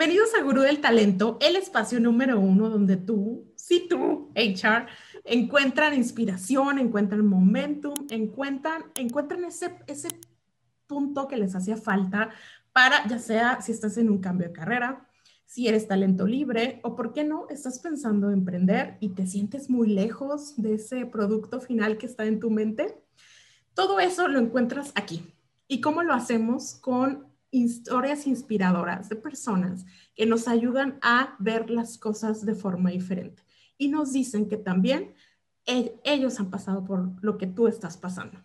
Bienvenidos a Gurú del Talento, el espacio número uno donde tú, sí tú, HR, encuentran inspiración, encuentran momentum, encuentran, encuentran ese, ese punto que les hacía falta para, ya sea si estás en un cambio de carrera, si eres talento libre o, ¿por qué no?, estás pensando en emprender y te sientes muy lejos de ese producto final que está en tu mente. Todo eso lo encuentras aquí. ¿Y cómo lo hacemos? Con historias inspiradoras de personas que nos ayudan a ver las cosas de forma diferente y nos dicen que también e, ellos han pasado por lo que tú estás pasando.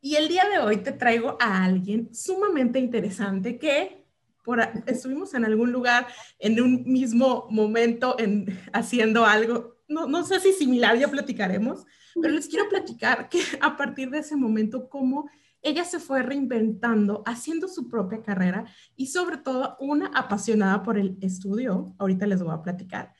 Y el día de hoy te traigo a alguien sumamente interesante que por, estuvimos en algún lugar en un mismo momento en, haciendo algo, no, no sé si similar, ya platicaremos, pero les quiero platicar que a partir de ese momento, cómo ella se fue reinventando, haciendo su propia carrera y sobre todo una apasionada por el estudio. Ahorita les voy a platicar.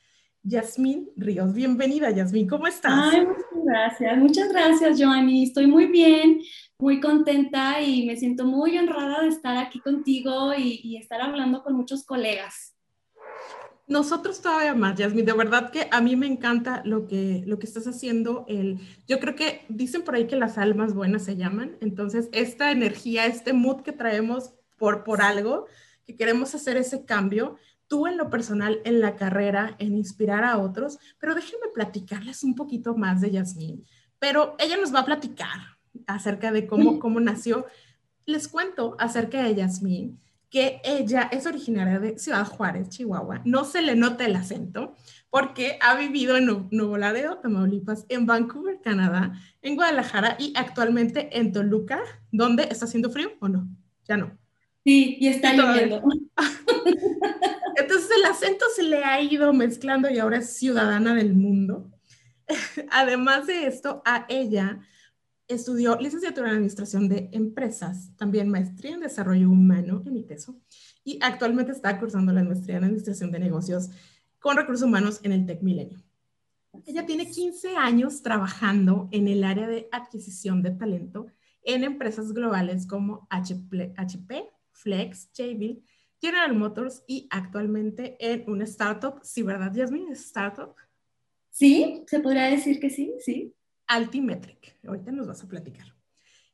Yasmín Ríos, bienvenida Yasmín, ¿cómo estás? Muchas gracias, muchas gracias Joanny, estoy muy bien, muy contenta y me siento muy honrada de estar aquí contigo y estar hablando con muchos colegas. Nosotros todavía más, Yasmin. De verdad que a mí me encanta lo que, lo que estás haciendo. El, yo creo que dicen por ahí que las almas buenas se llaman. Entonces, esta energía, este mood que traemos por, por algo, que queremos hacer ese cambio, tú en lo personal, en la carrera, en inspirar a otros. Pero déjenme platicarles un poquito más de Yasmin. Pero ella nos va a platicar acerca de cómo, cómo nació. Les cuento acerca de Yasmin que ella es originaria de Ciudad Juárez, Chihuahua. No se le nota el acento porque ha vivido en Nuevo Laredo, Tamaulipas, en Vancouver, Canadá, en Guadalajara y actualmente en Toluca, donde está haciendo frío o no? Ya no. Sí, y está lloviendo. Entonces el acento se le ha ido mezclando y ahora es ciudadana del mundo. Además de esto, a ella Estudió licenciatura en Administración de Empresas, también maestría en Desarrollo Humano en ITESO y actualmente está cursando la maestría en Administración de Negocios con Recursos Humanos en el TEC Milenio. Ella tiene 15 años trabajando en el área de adquisición de talento en empresas globales como HP, Flex, Jabil, General Motors y actualmente en una startup. ¿Sí, verdad, Yasmin? ¿Es startup? Sí, se podría decir que sí, sí. Altimetric. Ahorita nos vas a platicar.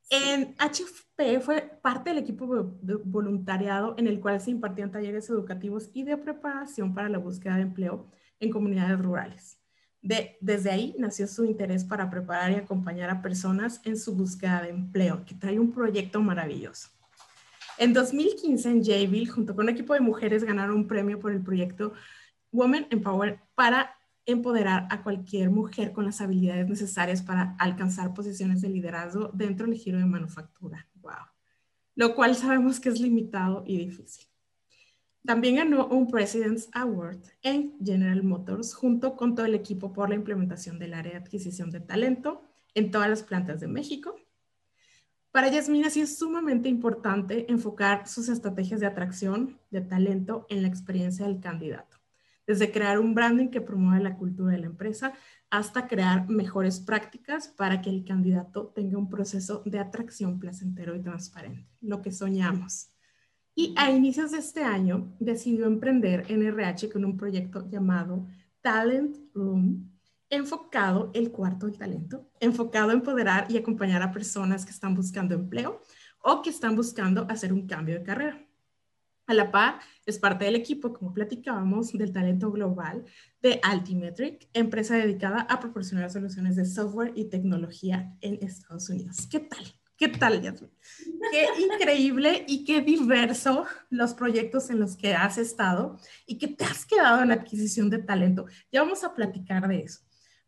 En HFP fue parte del equipo de voluntariado en el cual se impartían talleres educativos y de preparación para la búsqueda de empleo en comunidades rurales. De, desde ahí nació su interés para preparar y acompañar a personas en su búsqueda de empleo, que trae un proyecto maravilloso. En 2015 en Jayville, junto con un equipo de mujeres, ganaron un premio por el proyecto Women Empower para empoderar a cualquier mujer con las habilidades necesarias para alcanzar posiciones de liderazgo dentro del giro de manufactura. Wow. Lo cual sabemos que es limitado y difícil. También ganó un President's Award en General Motors junto con todo el equipo por la implementación del área de adquisición de talento en todas las plantas de México. Para Yasmina sí es sumamente importante enfocar sus estrategias de atracción de talento en la experiencia del candidato desde crear un branding que promueva la cultura de la empresa hasta crear mejores prácticas para que el candidato tenga un proceso de atracción placentero y transparente, lo que soñamos. Y a inicios de este año decidió emprender en RH con un proyecto llamado Talent Room, enfocado, el cuarto del talento, enfocado a empoderar y acompañar a personas que están buscando empleo o que están buscando hacer un cambio de carrera. La par, es parte del equipo, como platicábamos, del talento global de Altimetric, empresa dedicada a proporcionar soluciones de software y tecnología en Estados Unidos. ¿Qué tal? ¿Qué tal, Yasmin? Qué increíble y qué diverso los proyectos en los que has estado y que te has quedado en la adquisición de talento. Ya vamos a platicar de eso.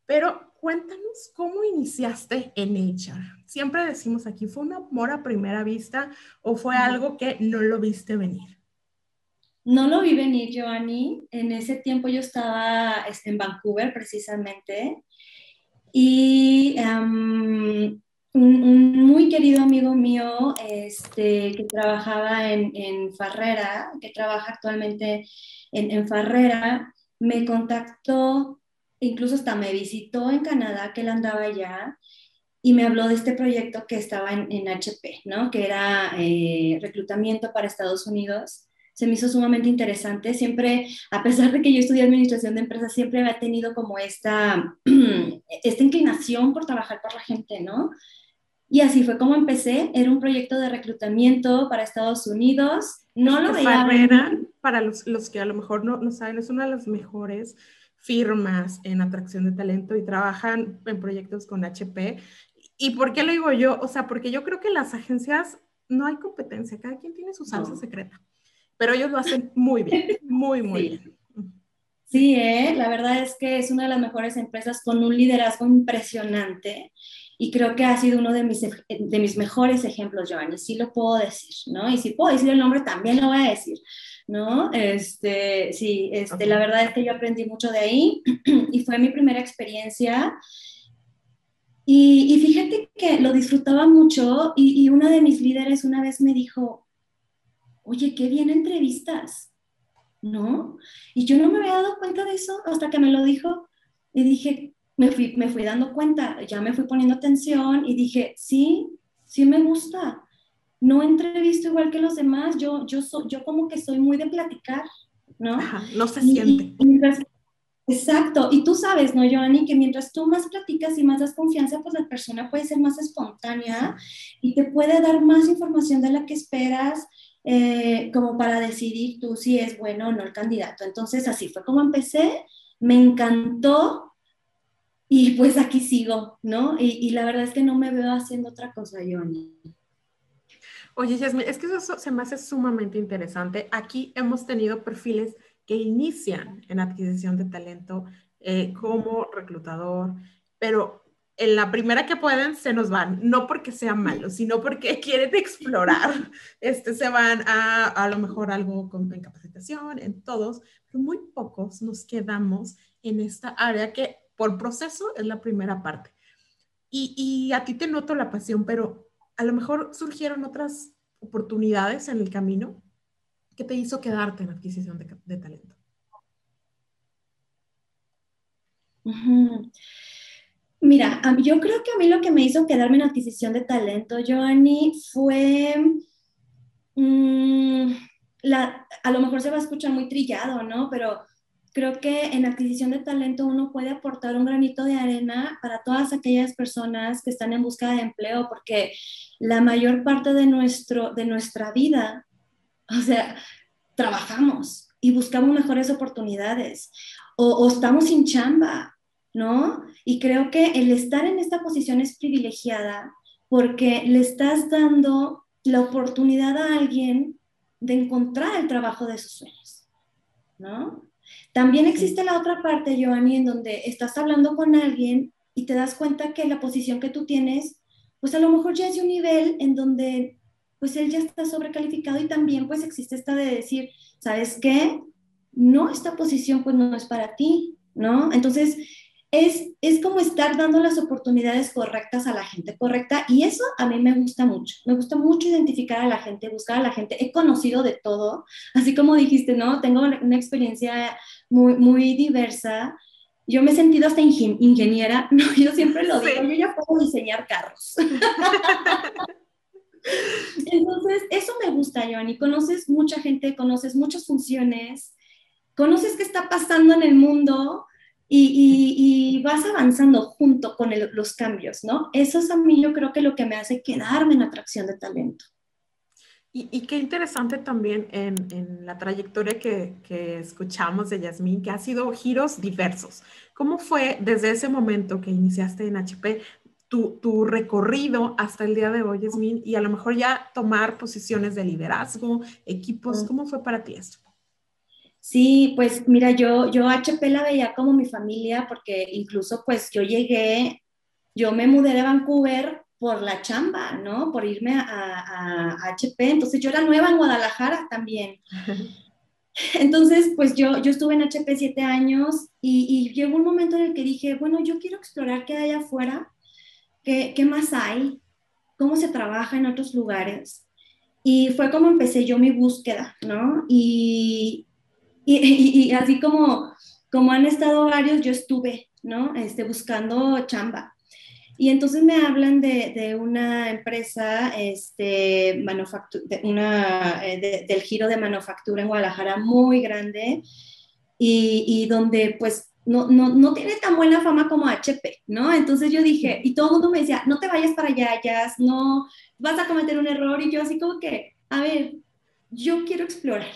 Pero cuéntanos cómo iniciaste en HR. Siempre decimos aquí, ¿fue un amor a primera vista o fue algo que no lo viste venir? No lo vi venir, Giovanni. En ese tiempo yo estaba este, en Vancouver precisamente y un, muy querido amigo mío este, que trabajaba en, Farrera, que trabaja actualmente en, en Farrera, me contactó, incluso hasta me visitó en Canadá, que él andaba allá, y me habló de este proyecto que estaba en, HP, ¿no? que era eh, reclutamiento para Estados Unidos se me hizo sumamente interesante. Siempre, a pesar de que yo estudié administración de empresas, siempre había tenido como esta, esta inclinación por trabajar por la gente, ¿no? Y así fue como empecé. Era un proyecto de reclutamiento para Estados Unidos. No lo veía. para los, los, que a lo mejor no, no saben, es una de las mejores firmas en atracción de talento y trabajan en proyectos con HP. ¿Y por qué lo digo yo? O sea, porque yo creo que las agencias no hay competencia, cada quien tiene su salsa secreta pero ellos lo hacen muy bien, muy, muy bien. Sí, ¿eh? la verdad es que es una de las mejores empresas con un liderazgo impresionante y creo que ha sido uno de mis, de mis mejores ejemplos, Giovanni, sí lo puedo decir, ¿no? Y si puedo decir el nombre, también lo voy a decir, ¿no? Este, sí, este, la verdad es que yo aprendí mucho de ahí y fue mi primera experiencia. Y, y fíjate que lo disfrutaba mucho y, y una de mis líderes una vez me dijo, oye, qué bien entrevistas, ¿no? Y yo no me había dado cuenta de eso hasta que me lo dijo y dije, me fui, me fui dando cuenta, ya me fui poniendo atención y dije, sí, sí me gusta. No entrevisto igual que los demás, yo, yo, yo como que soy muy de platicar, ¿no? no se siente. exacto, y tú sabes, ¿no, Joanny? Que mientras tú más platicas y más das confianza, pues la persona puede ser más espontánea y te puede dar más información de la que esperas eh, como para decidir tú si es bueno o no el candidato. Entonces así fue como empecé, me encantó y pues aquí sigo, ¿no? Y, la verdad es que no me veo haciendo otra cosa, Johnny. Oye, Yasmin, es que eso se me hace sumamente interesante. Aquí hemos tenido perfiles que inician en adquisición de talento eh, como reclutador, pero en la primera que pueden se nos van, no porque sean malos, sino porque quieren explorar. Este, se van a a lo mejor algo con en capacitación, en todos, pero muy pocos nos quedamos en esta área que por proceso es la primera parte. Y, y a ti te noto la pasión, pero a lo mejor surgieron otras oportunidades en el camino que te hizo quedarte en adquisición de, de talento. Mira, yo creo que a mí lo que me hizo quedarme en adquisición de talento, Joanny, fue mm, la, a lo mejor se va a escuchar muy trillado, ¿no? Pero creo que en adquisición de talento uno puede aportar un granito de arena para todas aquellas personas que están en busca de empleo, porque la mayor parte de, nuestro, de nuestra vida, o sea, trabajamos y buscamos mejores oportunidades o, o estamos sin chamba ¿no? Y creo que el estar en esta posición es privilegiada porque le estás dando la oportunidad a alguien de encontrar el trabajo de sus sueños, ¿no? También existe la otra parte, Joanny, en donde estás hablando con alguien y te das cuenta que la posición que tú tienes, pues a lo mejor ya es de un nivel en donde pues él ya está sobrecalificado y también pues existe esta de decir, ¿sabes qué? No, esta posición pues no es para ti, ¿no? Entonces, es, como estar dando las oportunidades correctas a la gente correcta y eso a mí me gusta mucho. Me gusta mucho identificar a la gente, buscar a la gente. He conocido de todo, así como dijiste, ¿no? Tengo una experiencia muy, muy diversa. Yo me he sentido hasta ingeniera, no, yo siempre lo digo, yo ya puedo diseñar carros. Entonces, eso me gusta, Joanny. Conoces mucha gente, conoces muchas funciones, conoces qué está pasando en el mundo y, vas avanzando junto con los cambios, ¿no? Eso es a mí yo creo que lo que me hace quedarme en atracción de talento. Y, qué interesante también en, la trayectoria que, escuchamos de Yasmín, que ha sido giros diversos. ¿Cómo fue desde ese momento que iniciaste en HP tu, tu, recorrido hasta el día de hoy, Yasmín, y a lo mejor ya tomar posiciones de liderazgo, equipos? ¿Cómo fue para ti esto? Sí, pues mira, yo, yo HP la veía como mi familia porque incluso pues yo llegué, yo me mudé de Vancouver por la chamba, ¿no? Por irme a, HP. Entonces yo era nueva en Guadalajara también. Entonces, pues yo, yo estuve en HP siete años y, y, llegó un momento en el que dije, bueno, yo quiero explorar qué hay afuera, qué, qué más hay, cómo se trabaja en otros lugares. Y fue como empecé yo mi búsqueda, ¿no? Y, y, así como, como han estado varios, yo estuve, ¿no? Este, buscando chamba. Y entonces me hablan de, una empresa, este, de una, eh, del giro de manufactura en Guadalajara muy grande y, y donde pues no, no, no, tiene tan buena fama como HP, ¿no? Entonces yo dije, y todo el mundo me decía, no te vayas para allá, ya, no, vas a cometer un error. Y yo así como que, a ver, yo quiero explorar.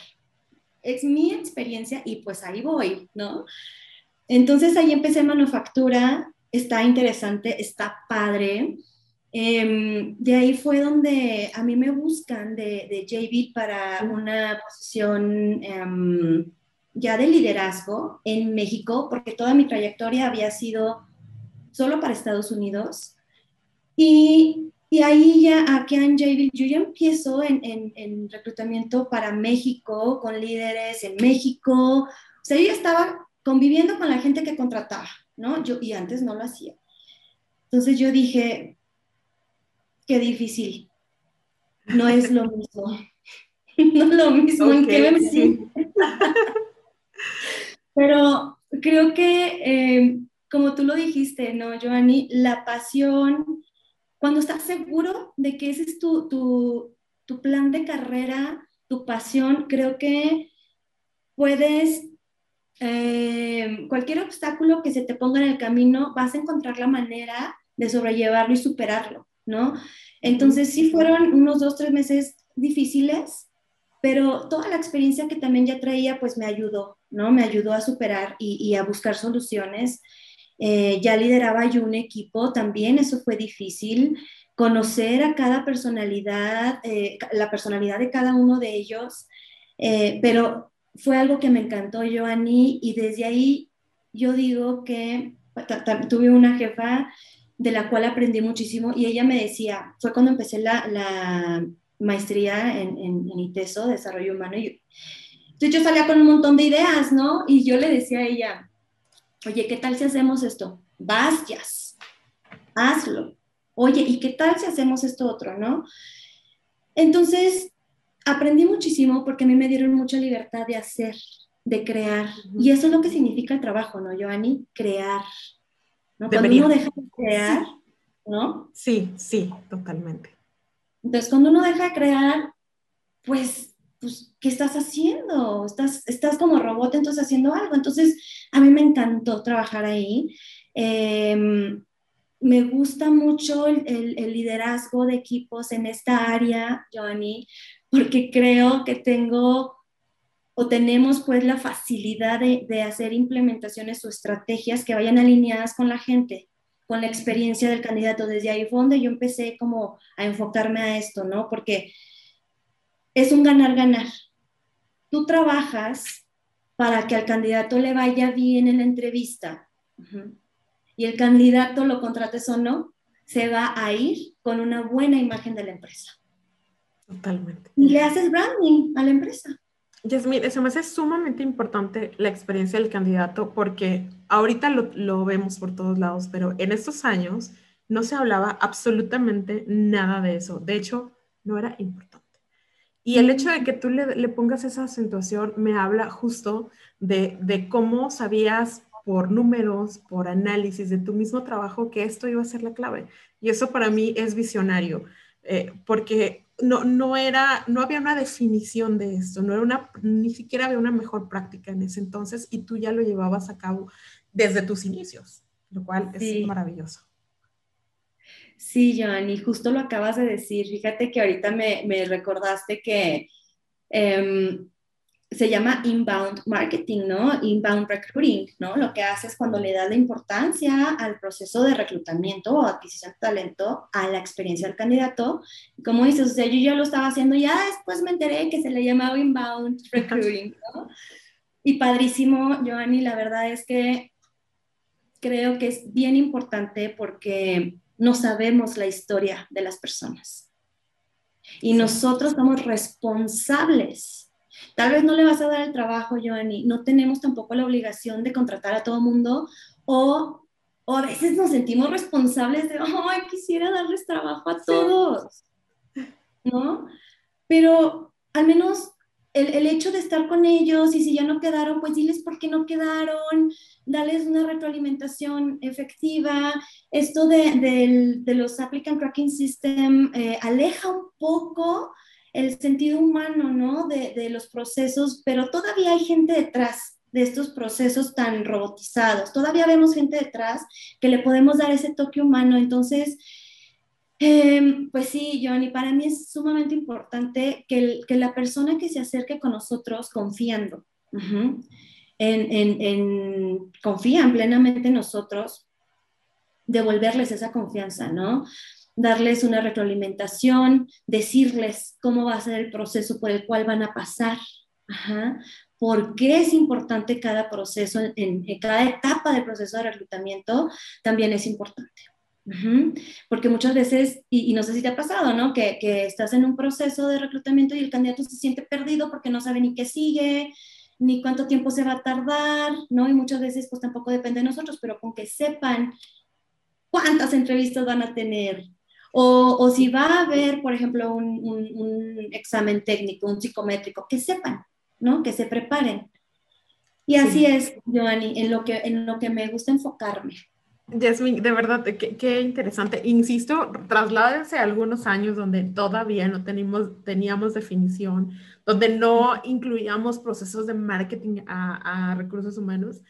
Es mi experiencia y pues ahí voy, ¿no? Entonces ahí empecé manufactura está interesante, está padre. Em, de ahí fue donde a mí me buscan de, de JB para una posición em, ya de liderazgo en México, porque toda mi trayectoria había sido solo para Estados Unidos. Y, y ahí ya aquí en JB, yo ya empiezo en, en, en, reclutamiento para México, con líderes en México. O sea, yo ya estaba conviviendo con la gente que contrataba. ¿no? Yo, y antes no lo hacía. Entonces yo dije, qué difícil. No es lo mismo. no es lo mismo en qué me Pero creo que, eh, como tú lo dijiste, ¿no, Giovanni? La pasión, cuando estás seguro de que ese es tu, tu, tu plan de carrera, tu pasión, creo que puedes eh, cualquier obstáculo que se te ponga en el camino, vas a encontrar la manera de sobrellevarlo y superarlo, ¿no? Entonces sí fueron unos dos, tres meses difíciles, pero toda la experiencia que también ya traía, pues me ayudó, ¿no? Me ayudó a superar y, a buscar soluciones. Eh, ya lideraba yo un equipo, también eso fue difícil, conocer a cada personalidad, eh, la personalidad de cada uno de ellos, pero fue algo que me encantó, Joanny, y desde ahí yo digo que tuve una jefa de la cual aprendí muchísimo y ella me decía, fue cuando empecé la, maestría en, en, ITESO, Desarrollo Humano, y entonces yo salía con un montón de ideas, ¿no? Y yo le decía a ella, oye, ¿qué tal si hacemos esto? Vas, hazlo. Oye, ¿y qué tal si hacemos esto otro, no? Entonces, aprendí muchísimo porque a mí me dieron mucha libertad de hacer, de crear. Y eso es lo que significa el trabajo, ¿no, Joanny? Crear. ¿no? Cuando uno deja de crear, ¿no? Sí, sí, totalmente. Entonces, cuando uno deja de crear, pues, pues ¿qué estás haciendo? Estás, estás como robot, entonces haciendo algo. Entonces, a mí me encantó trabajar ahí. Em, me gusta mucho el, el, liderazgo de equipos en esta área, Joanny, porque creo que tengo o tenemos pues la facilidad de, hacer implementaciones o estrategias que vayan alineadas con la gente, con la experiencia del candidato. Desde ahí fue donde yo empecé como a enfocarme a esto, ¿no? Porque es un ganar-ganar. Tú trabajas para que al candidato le vaya bien en la entrevista y el candidato, lo contrates o no, se va a ir con una buena imagen de la empresa. Totalmente. Y le haces branding a la empresa. Yasmin, eso me hace sumamente importante la experiencia del candidato porque ahorita lo, lo, vemos por todos lados, pero en estos años no se hablaba absolutamente nada de eso. De hecho, no era importante. Y el hecho de que tú le, le pongas esa acentuación me habla justo de, de, cómo sabías por números, por análisis de tu mismo trabajo que esto iba a ser la clave. Y eso para mí es visionario, eh, porque no, no, era, no había una definición de esto, no era una, ni siquiera había una mejor práctica en ese entonces y tú ya lo llevabas a cabo desde tus inicios, lo cual es maravilloso. Sí, Joan, y justo lo acabas de decir. Fíjate que ahorita me, me recordaste que em, se llama inbound marketing, ¿no? Inbound recruiting, ¿no? Lo que haces cuando le das la importancia al proceso de reclutamiento o adquisición de talento a la experiencia del candidato. Como dices, o sea, yo ya lo estaba haciendo, ya después me enteré que se le llamaba inbound recruiting, ¿no? Y padrísimo, Joanny, la verdad es que creo que es bien importante porque no sabemos la historia de las personas. Y nosotros somos responsables Tal vez no le vas a dar el trabajo, Joanny. No tenemos tampoco la obligación de contratar a todo mundo o, o a veces nos sentimos responsables de, ay, quisiera darles trabajo a todos, ¿no? Pero al menos el, hecho de estar con ellos y si ya no quedaron, pues diles por qué no quedaron, darles una retroalimentación efectiva. Esto de, los Applicant Tracking System eh, aleja un poco el sentido humano, ¿no? De, de, los procesos, pero todavía hay gente detrás de estos procesos tan robotizados. Todavía vemos gente detrás que le podemos dar ese toque humano. Entonces, eh, pues sí, Johnny, para mí es sumamente importante que, el, que, la persona que se acerque con nosotros confiando, uh -huh, en, en, en, confían plenamente en nosotros, devolverles esa confianza, ¿no? Darles una retroalimentación, decirles cómo va a ser el proceso por el cual van a pasar, Ajá. por qué es importante cada proceso, en, en, cada etapa del proceso de reclutamiento, también es importante. Porque muchas veces, y, y, no sé si te ha pasado, ¿no? Que, que, estás en un proceso de reclutamiento y el candidato se siente perdido porque no sabe ni qué sigue, ni cuánto tiempo se va a tardar, ¿no? Y muchas veces pues tampoco depende de nosotros, pero con que sepan cuántas entrevistas van a tener, o, o si va a haber, por ejemplo, un, un, un, examen técnico, un psicométrico, que sepan, ¿no? Que se preparen. Y así sí. es, Joanny, en lo, que, en lo que me gusta enfocarme. Yasmin, de verdad, qué, qué, interesante. Insisto, trasládense a algunos años donde todavía no teníamos, teníamos definición, donde no incluíamos procesos de marketing a, a recursos humanos.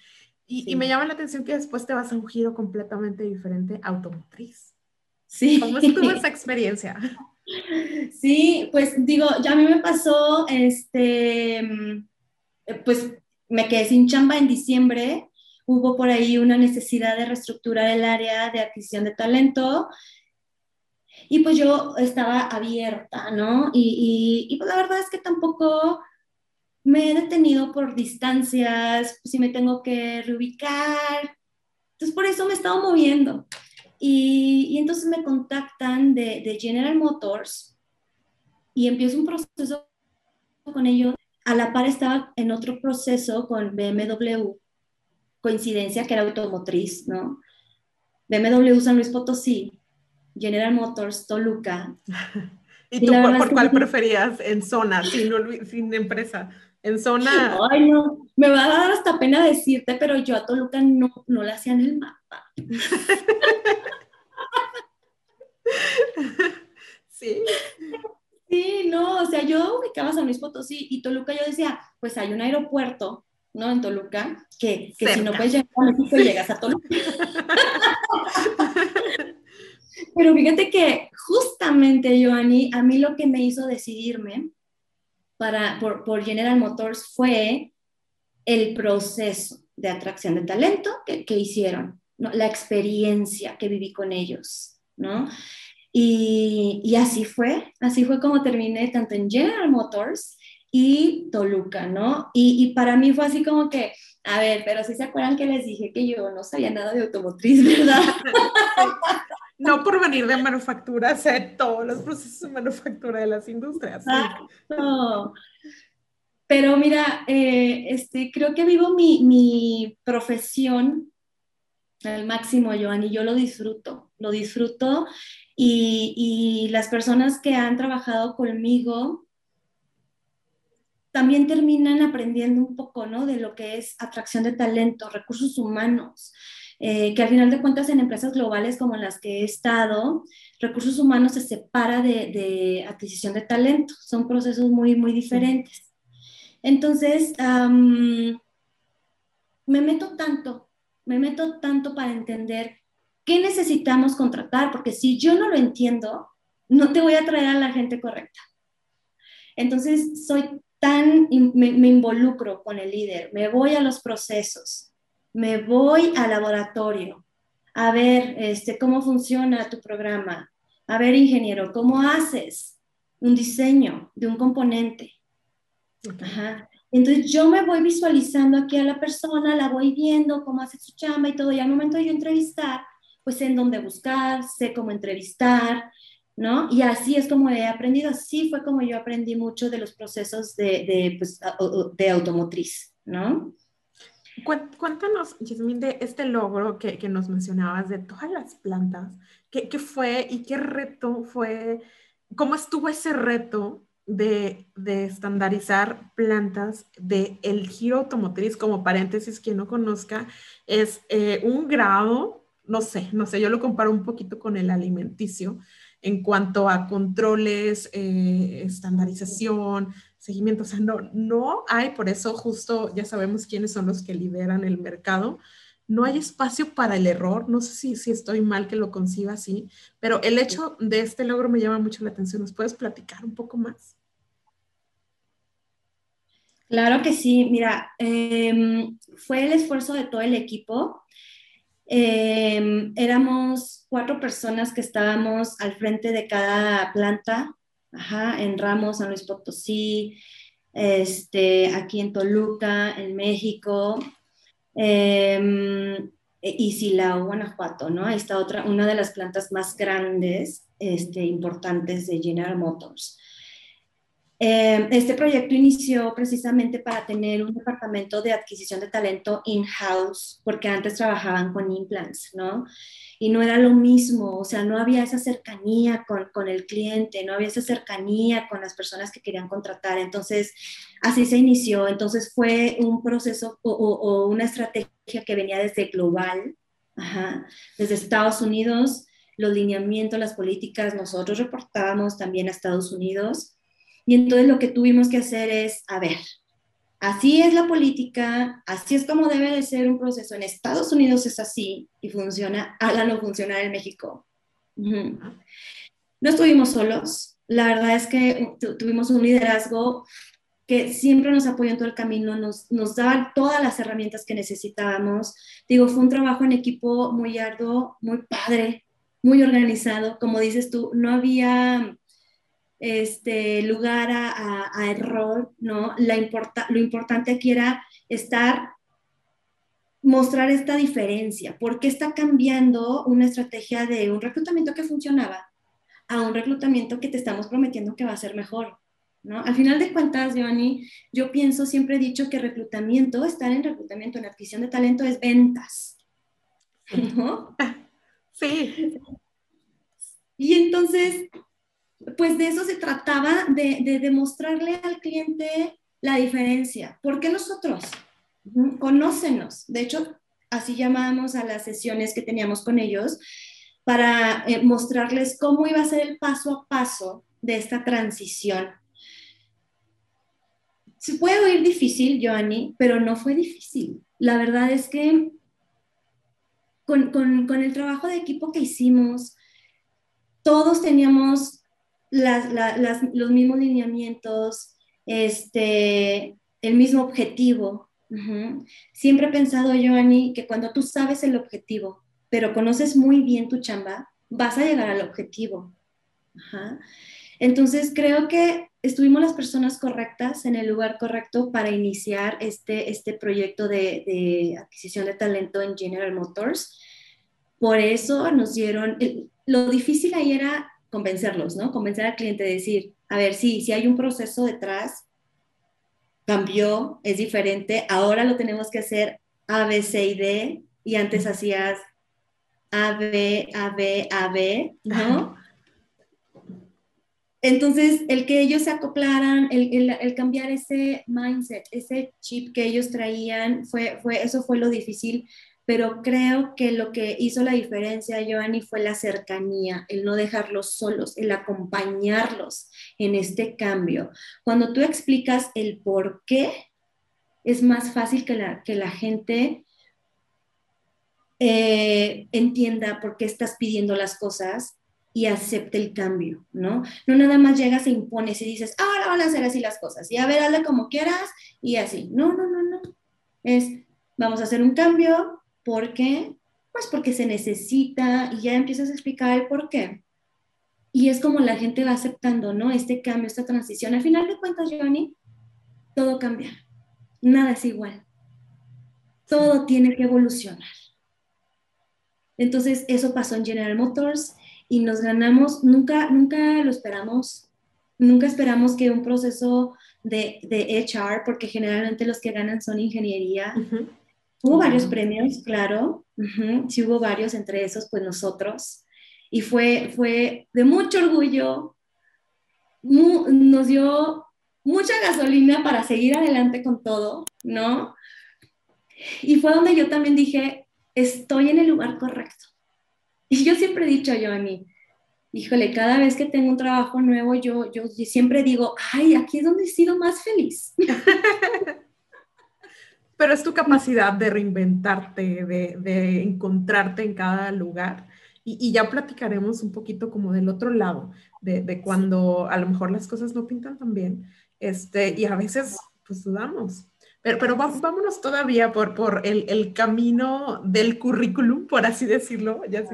Y, sí. y, me llama la atención que después te vas a un giro completamente diferente, automotriz. Sí. ¿Cómo estuvo esa experiencia? Sí, pues digo, ya a mí me pasó, este, pues me quedé sin chamba en diciembre hubo por ahí una necesidad de reestructurar el área de adquisición de talento. Y pues yo estaba abierta, ¿no? Y, y, y pues la verdad es que tampoco me he detenido por distancias, si me tengo que reubicar. Entonces por eso me he estado moviendo. Y, y entonces me contactan de, de General Motors y empiezo un proceso con ellos. A la par estaba en otro proceso con BMW coincidencia que era automotriz, ¿no? BMW San Luis Potosí, General Motors Toluca. ¿Y tú por, por cuál preferías en zona, sin, sin empresa? En zona. Ay, no, me va a dar hasta pena decirte, pero yo a Toluca no, no la hacía en el mapa. sí. Sí, no, o sea, yo ubicaba San Luis Potosí y Toluca yo decía, pues hay un aeropuerto ¿no? En Toluca, que, que si no puedes llegar a México, llegas a Toluca. Pero fíjate que justamente, Joanny, a mí lo que me hizo decidirme para, por, por General Motors fue el proceso de atracción de talento que, que hicieron, ¿no? la experiencia que viví con ellos, ¿no? Y, y, así fue, así fue como terminé tanto en General Motors y Toluca, ¿no? Y, y, para mí fue así como que, a ver, pero si se acuerdan que les dije que yo no sabía nada de automotriz, ¿verdad? No por venir de manufactura, sé todos los procesos de manufactura de las industrias. No. Pero mira, eh, este, creo que vivo mi, mi profesión al máximo, Joan, y yo lo disfruto, lo disfruto. Y, y las personas que han trabajado conmigo, también terminan aprendiendo un poco, ¿no? De lo que es atracción de talento, recursos humanos, eh, que al final de cuentas en empresas globales como las que he estado, recursos humanos se separa de, de adquisición de talento, son procesos muy, muy diferentes. Entonces, um, me meto tanto, me meto tanto para entender qué necesitamos contratar, porque si yo no lo entiendo, no te voy a traer a la gente correcta. Entonces, soy tan, me, me, involucro con el líder, me voy a los procesos, me voy al laboratorio, a ver este, cómo funciona tu programa, a ver, ingeniero, cómo haces un diseño de un componente. Ajá. Entonces yo me voy visualizando aquí a la persona, la voy viendo cómo hace su chamba y todo, y al momento de yo entrevistar, pues sé en dónde buscar, sé cómo entrevistar, ¿no? Y así es como he aprendido, así fue como yo aprendí mucho de los procesos de, de, pues, de automotriz, ¿no? Cuéntanos, Yasmin, de este logro que, que, nos mencionabas de todas las plantas, ¿qué, ¿qué, fue y qué reto fue? ¿Cómo estuvo ese reto de, estandarizar plantas del el giro automotriz, como paréntesis, quien no conozca, es eh, un grado, no sé, no sé, yo lo comparo un poquito con el alimenticio en cuanto a controles, eh, estandarización, seguimiento. O sea, no, no hay, por eso justo ya sabemos quiénes son los que lideran el mercado. No hay espacio para el error. No sé si, si estoy mal que lo conciba así, pero el hecho de este logro me llama mucho la atención. ¿Nos puedes platicar un poco más? Claro que sí, mira, em, fue el esfuerzo de todo el equipo. Em, éramos cuatro personas que estábamos al frente de cada planta, en Ramos, San Luis Potosí, este, aquí en Toluca, en México, eh, y Silao, Guanajuato, ¿no? Ahí está otra, una de las plantas más grandes, este, importantes de General Motors. Eh, este proyecto inició precisamente para tener un departamento de adquisición de talento in-house, porque antes trabajaban con implants, ¿no? Y no era lo mismo, o sea, no había esa cercanía con, con el cliente, no había esa cercanía con las personas que querían contratar. Entonces, así se inició. Entonces, fue un proceso o, o, una estrategia que venía desde global, ajá, desde Estados Unidos, los lineamientos, las políticas, nosotros reportábamos también a Estados Unidos y entonces lo que tuvimos que hacer es, a ver, así es la política, así es como debe de ser un proceso. En Estados Unidos es así y funciona, háganlo funcionar en México. No estuvimos solos. La verdad es que tuvimos un liderazgo que siempre nos apoyó en todo el camino, nos, nos daban todas las herramientas que necesitábamos. Digo, fue un trabajo en equipo muy arduo, muy padre, muy organizado. Como dices tú, no había este, lugar a, error, ¿no? La lo importante aquí era estar, mostrar esta diferencia, porque está cambiando una estrategia de un reclutamiento que funcionaba a un reclutamiento que te estamos prometiendo que va a ser mejor, ¿no? Al final de cuentas, Giovanni, yo pienso, siempre he dicho que reclutamiento, estar en reclutamiento, en adquisición de talento es ventas, ¿no? Sí. Y entonces, pues de eso se trataba, de, demostrarle al cliente la diferencia. ¿Por qué nosotros? Conócenos. De hecho, así llamábamos a las sesiones que teníamos con ellos para eh, mostrarles cómo iba a ser el paso a paso de esta transición. Se puede oír difícil, Joanny, pero no fue difícil. La verdad es que con, con el trabajo de equipo que hicimos, todos teníamos los mismos lineamientos, este, el mismo objetivo. Siempre he pensado, Joanny, que cuando tú sabes el objetivo, pero conoces muy bien tu chamba, vas a llegar al objetivo. Entonces, creo que estuvimos las personas correctas en el lugar correcto para iniciar este, este proyecto de, de adquisición de talento en General Motors. Por eso nos dieron, lo difícil ahí era convencerlos, ¿no? Convencer al cliente, de decir, a ver, sí, si hay un proceso detrás, cambió, es diferente, ahora lo tenemos que hacer A, B, C y D, y antes hacías A, B, A, B, A, B, ¿no? Entonces, el que ellos se acoplaran, el, el, cambiar ese mindset, ese chip que ellos traían, fue, fue, eso fue lo difícil, pero creo que lo que hizo la diferencia, Joanny, fue la cercanía, el no dejarlos solos, el acompañarlos en este cambio. Cuando tú explicas el por qué, es más fácil que la, que la gente eh, entienda por qué estás pidiendo las cosas y acepte el cambio, ¿no? No nada más llegas e impones y dices, ahora van a hacer así las cosas, y a ver, hazle como quieras y así. No, no, no, no. Es, vamos a hacer un cambio, ¿Por qué? Pues porque se necesita y ya empiezas a explicar el por qué. Y es como la gente va aceptando, ¿no? Este cambio, esta transición. Al final de cuentas, Johnny, todo cambia. Nada es igual. Todo tiene que evolucionar. Entonces, eso pasó en General Motors y nos ganamos, nunca, nunca lo esperamos, nunca esperamos que un proceso de, de HR, porque generalmente los que ganan son ingeniería, Hubo varios premios, claro, sí hubo varios, entre esos pues nosotros, y fue, fue de mucho orgullo nos dio mucha gasolina para seguir adelante con todo, ¿no? Y fue donde yo también dije, estoy en el lugar correcto. Y yo siempre he dicho mí, híjole, cada vez que tengo un trabajo nuevo, yo, yo siempre digo, ay, aquí es donde he sido más feliz. Pero es tu capacidad de reinventarte, de, de encontrarte en cada lugar. Y, y, ya platicaremos un poquito como del otro lado, de, de, cuando a lo mejor las cosas no pintan tan bien, este, y a veces pues dudamos. Pero, pero vámonos todavía por, por el, el, camino del currículum, por así decirlo. Ya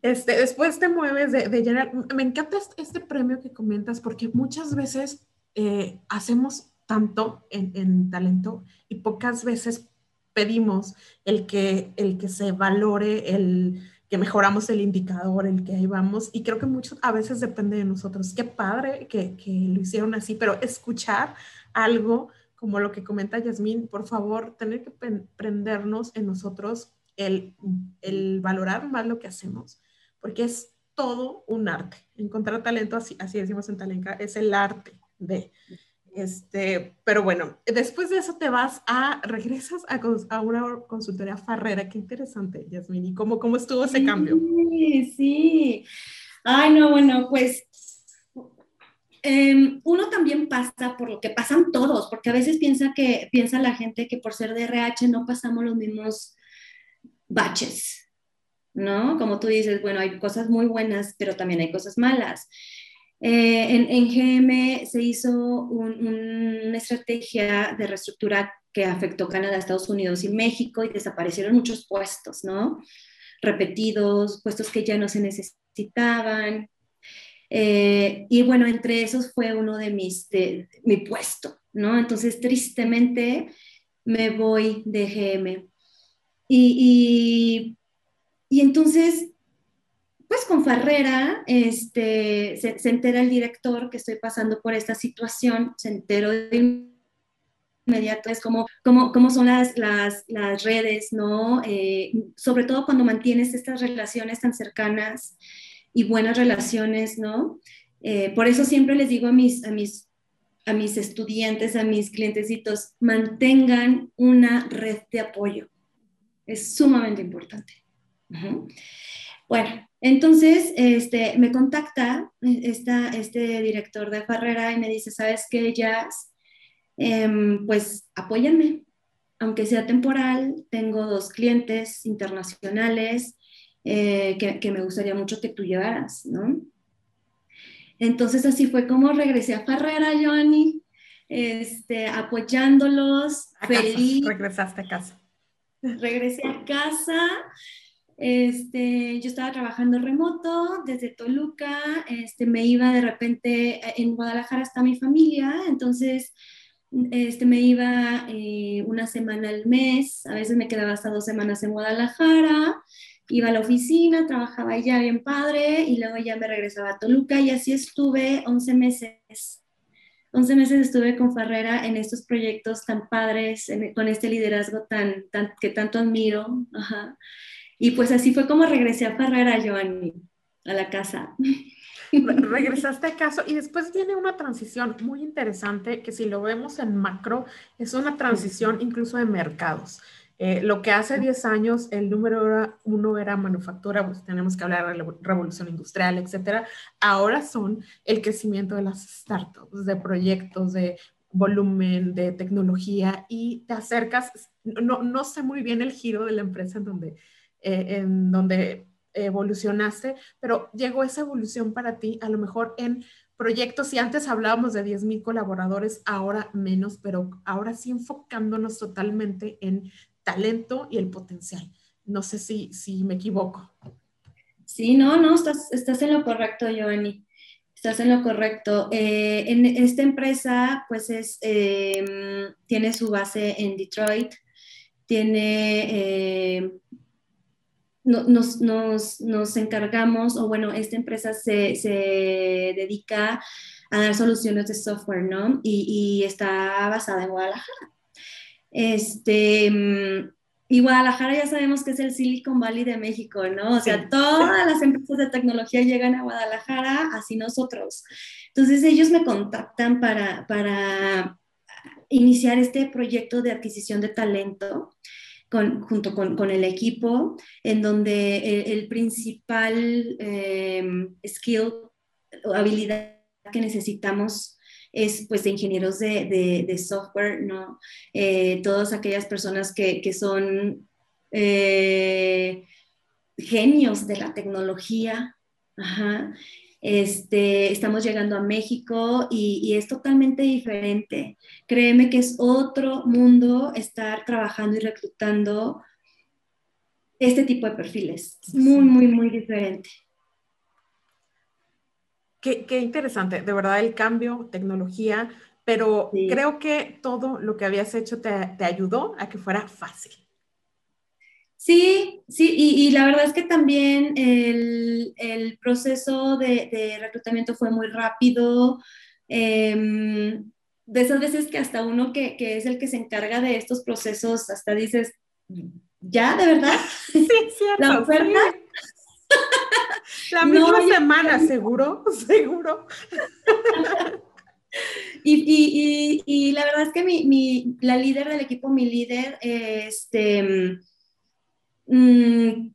este, después te mueves de, de llenar. Me encanta este, este, premio que comentas porque muchas veces eh, hacemos tanto en, en, talento y pocas veces pedimos el que, el que se valore, el que mejoramos el indicador, el que ahí vamos. Y creo que mucho a veces depende de nosotros. Qué padre que, que lo hicieron así, pero escuchar algo como lo que comenta Yasmín, por favor, tener que prendernos en nosotros el, el valorar más lo que hacemos porque es todo un arte. Encontrar talento, así, así decimos en Talenca, es el arte de... Este, pero bueno, después de eso te vas a, regresas a, a una consultoría farrera. Qué interesante, Yasmin. ¿Y cómo, cómo estuvo ese cambio? Sí, sí. Ay, no, bueno, pues eh, uno también pasa por lo que pasan todos, porque a veces piensa que piensa la gente que por ser de RH no pasamos los mismos baches. ¿no? Como tú dices, bueno, hay cosas muy buenas, pero también hay cosas malas. Eh, en, GM se hizo una estrategia de reestructura que afectó Canadá, Estados Unidos y México y desaparecieron muchos puestos, ¿no? Repetidos, puestos que ya no se necesitaban. Eh, y bueno, entre esos fue uno de mis, de, mi puesto, ¿no? Entonces, tristemente, me voy de GM. y y entonces, pues con Farrera, este, se, entera el director que estoy pasando por esta situación, se enteró de inmediato, es como, como, cómo son las, las, redes, ¿no? Eh, sobre todo cuando mantienes estas relaciones tan cercanas y buenas relaciones, ¿no? Eh, por eso siempre les digo a mis, a mis a mis estudiantes, a mis clientecitos, mantengan una red de apoyo. Es sumamente importante. Bueno, entonces este, me contacta esta, este director de Farrera y me dice, ¿sabes qué, Jazz? Em, pues apóyenme, aunque sea temporal, tengo dos clientes internacionales eh, que, me gustaría mucho que tú llevaras, ¿no? Entonces así fue como regresé a Farrera, Johnny, este, apoyándolos, feliz. regresaste a casa. Regresé a casa este, yo estaba trabajando remoto desde Toluca, este, me iba de repente, eh, en Guadalajara está mi familia, entonces este, me iba eh, una semana al mes, a veces me quedaba hasta dos semanas en Guadalajara, iba a la oficina, trabajaba allá bien padre y luego ya me regresaba a Toluca y así estuve 11 meses. 11 meses estuve con Farrera en estos proyectos tan padres, con este liderazgo tan, tan, que tanto admiro. Ajá. Y pues así fue como regresé a Ferrera, Joanny, a la casa. Regresaste a casa y después viene una transición muy interesante que si lo vemos en macro es una transición incluso de mercados. Eh, lo que hace 10 años el número uno era manufactura, pues tenemos que hablar de revolución industrial, etcétera. Ahora son el crecimiento de las startups, de proyectos, de volumen, de tecnología y te acercas, no, no sé muy bien el giro de la empresa en donde eh, en donde evolucionaste, pero llegó esa evolución para ti, a lo mejor en proyectos, si antes hablábamos de 10.000 colaboradores, ahora menos, pero ahora sí enfocándonos totalmente en talento y el potencial. No sé si, si me equivoco. Sí, no, no, estás, estás en lo correcto, Giovanni. Estás en lo correcto. Eh, en esta empresa, pues es, em, tiene su base en Detroit, tiene eh, nos, nos, nos, encargamos, o bueno, esta empresa se, se, dedica a dar soluciones de software, ¿no? Y, y está basada en Guadalajara. Este, mm, y Guadalajara ya sabemos que es el Silicon Valley de México, ¿no? O sea, todas las empresas de tecnología llegan a Guadalajara, así nosotros. Entonces ellos me contactan para, para iniciar este proyecto de adquisición de talento. Junto con, con, el equipo, en donde el, principal eh, skill o habilidad que necesitamos es pues de ingenieros de, de, software, ¿no? Eh, todas aquellas personas que, que son eh, genios de la tecnología. Este, estamos llegando a México y, es totalmente diferente. Créeme que es otro mundo estar trabajando y reclutando este tipo de perfiles. muy, muy, muy diferente. Qué, interesante, de verdad el cambio, tecnología, pero creo que todo lo que habías hecho te, te ayudó a que fuera fácil. Sí, sí, y, la verdad es que también el, proceso de, reclutamiento fue muy rápido. Em, de esas veces que hasta uno que, es el que se encarga de estos procesos, hasta dices, ¿ya? ¿De verdad? Sí, cierto. ¿La oferta? La misma semana, seguro, seguro. Y, la verdad es que mi, la líder del equipo, mi líder, este Mm,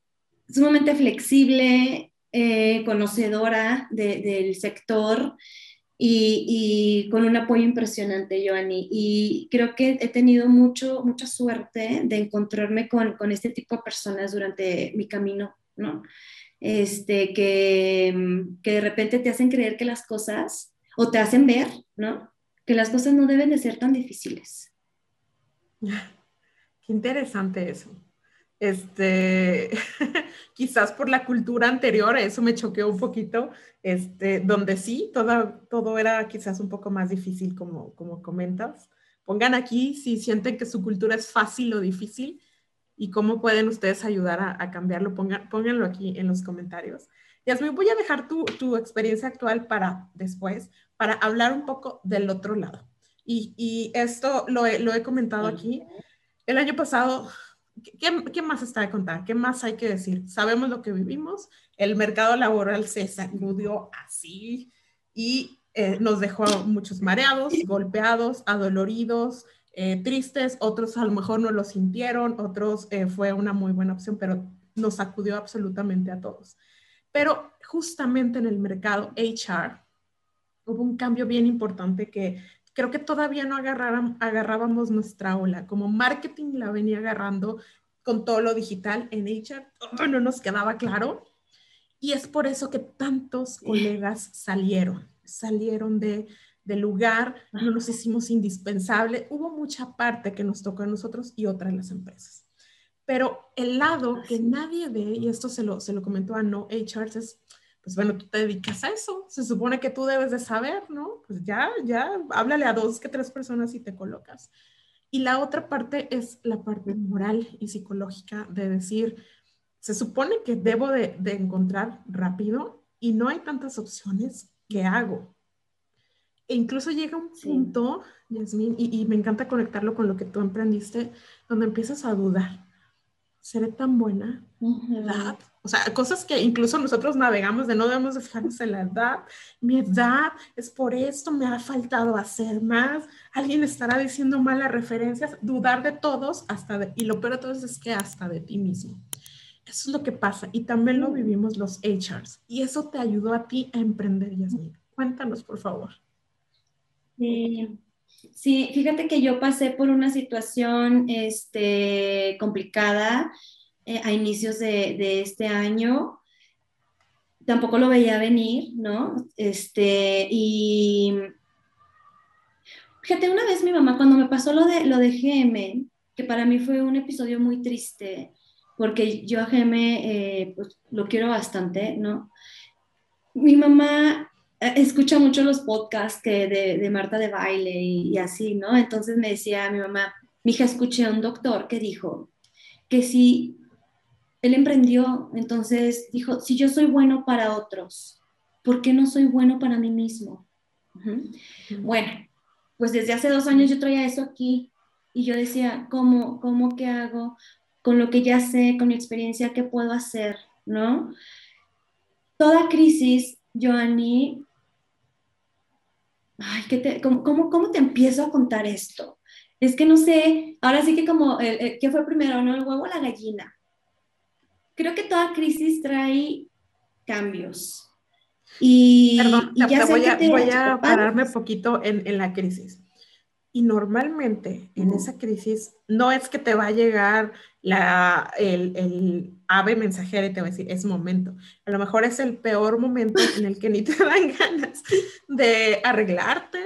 sumamente flexible, eh, conocedora del sector y, con un apoyo impresionante, Joanny. Y creo que he tenido mucho, mucha suerte de encontrarme con, con este tipo de personas durante mi camino, ¿no? Este, que, que de repente te hacen creer que las cosas, o te hacen ver, ¿no? Que las cosas no deben de ser tan difíciles. Qué interesante eso. Este, quizás por la cultura anterior, eso me choqueó un poquito, este, donde sí, todo, todo era quizás un poco más difícil, como, como comentas. Pongan aquí si sienten que su cultura es fácil o difícil y cómo pueden ustedes ayudar a, cambiarlo. Pongan, pónganlo aquí en los comentarios. Yasmin, voy a dejar tu, tu, experiencia actual para después, para hablar un poco del otro lado. Y, y esto lo he, lo he comentado aquí. El año pasado ¿Qué, más está de contar? ¿Qué más hay que decir? Sabemos lo que vivimos, el mercado laboral se sacudió así y eh, nos dejó muchos mareados, golpeados, adoloridos, eh, tristes, otros a lo mejor no lo sintieron, otros eh, fue una muy buena opción, pero nos sacudió absolutamente a todos. Pero justamente en el mercado HR hubo un cambio bien importante que creo que todavía no agarrábamos nuestra ola. Como marketing la venía agarrando con todo lo digital en HR, no nos quedaba claro. Y es por eso que tantos colegas salieron, salieron de, del lugar, no nos hicimos indispensable. Hubo mucha parte que nos tocó a nosotros y otra en las empresas. Pero el lado que nadie ve, y esto se lo, se lo comentó a No HR, es pues bueno, tú te dedicas a eso, se supone que tú debes de saber, ¿no? Pues ya, ya, háblale a dos que tres personas y te colocas. Y la otra parte es la parte moral y psicológica de decir, se supone que debo de, encontrar rápido y no hay tantas opciones, ¿qué hago? E incluso llega un punto, Yasmin, y, y me encanta conectarlo con lo que tú emprendiste, donde empiezas a dudar seré tan buena, edad, o sea, cosas que incluso nosotros navegamos de no debemos de fijarnos en la edad, mi edad es por esto, me ha faltado hacer más, alguien estará diciendo malas referencias, dudar de todos hasta de, y lo peor de todo es que hasta de ti mismo. Eso es lo que pasa y también lo vivimos los HRs y eso te ayudó a ti a emprender, Yasmin. Cuéntanos, por favor. Sí, Sí, fíjate que yo pasé por una situación este, complicada eh, a inicios de, este año. Tampoco lo veía venir, ¿no? Este, y fíjate, una vez mi mamá, cuando me pasó lo de, lo de GM, que para mí fue un episodio muy triste, porque yo a GM eh, pues, lo quiero bastante, ¿no? Mi mamá escucha mucho los podcasts que de, Marta de baile y, así, ¿no? Entonces me decía mi mamá, mi hija, escuché a un doctor que dijo que si él emprendió, entonces dijo, si yo soy bueno para otros, ¿por qué no soy bueno para mí mismo? Bueno, pues desde hace dos años yo traía eso aquí y yo decía, ¿cómo, cómo qué hago? Con lo que ya sé, con mi experiencia, ¿qué puedo hacer? ¿No? Toda crisis Joanny ay, ¿qué te, cómo, cómo, te empiezo a contar esto? Es que no sé, ahora sí que como, ¿qué fue primero, no? ¿El huevo o la gallina? Creo que toda crisis trae cambios. Y, Perdón, ya voy, a, voy a pararme un poquito en, en, la crisis. Y normalmente en esa crisis no es que te va a llegar la, el, el, ave mensajera y te va a decir, es momento. A lo mejor es el peor momento en el que ni te dan ganas de arreglarte.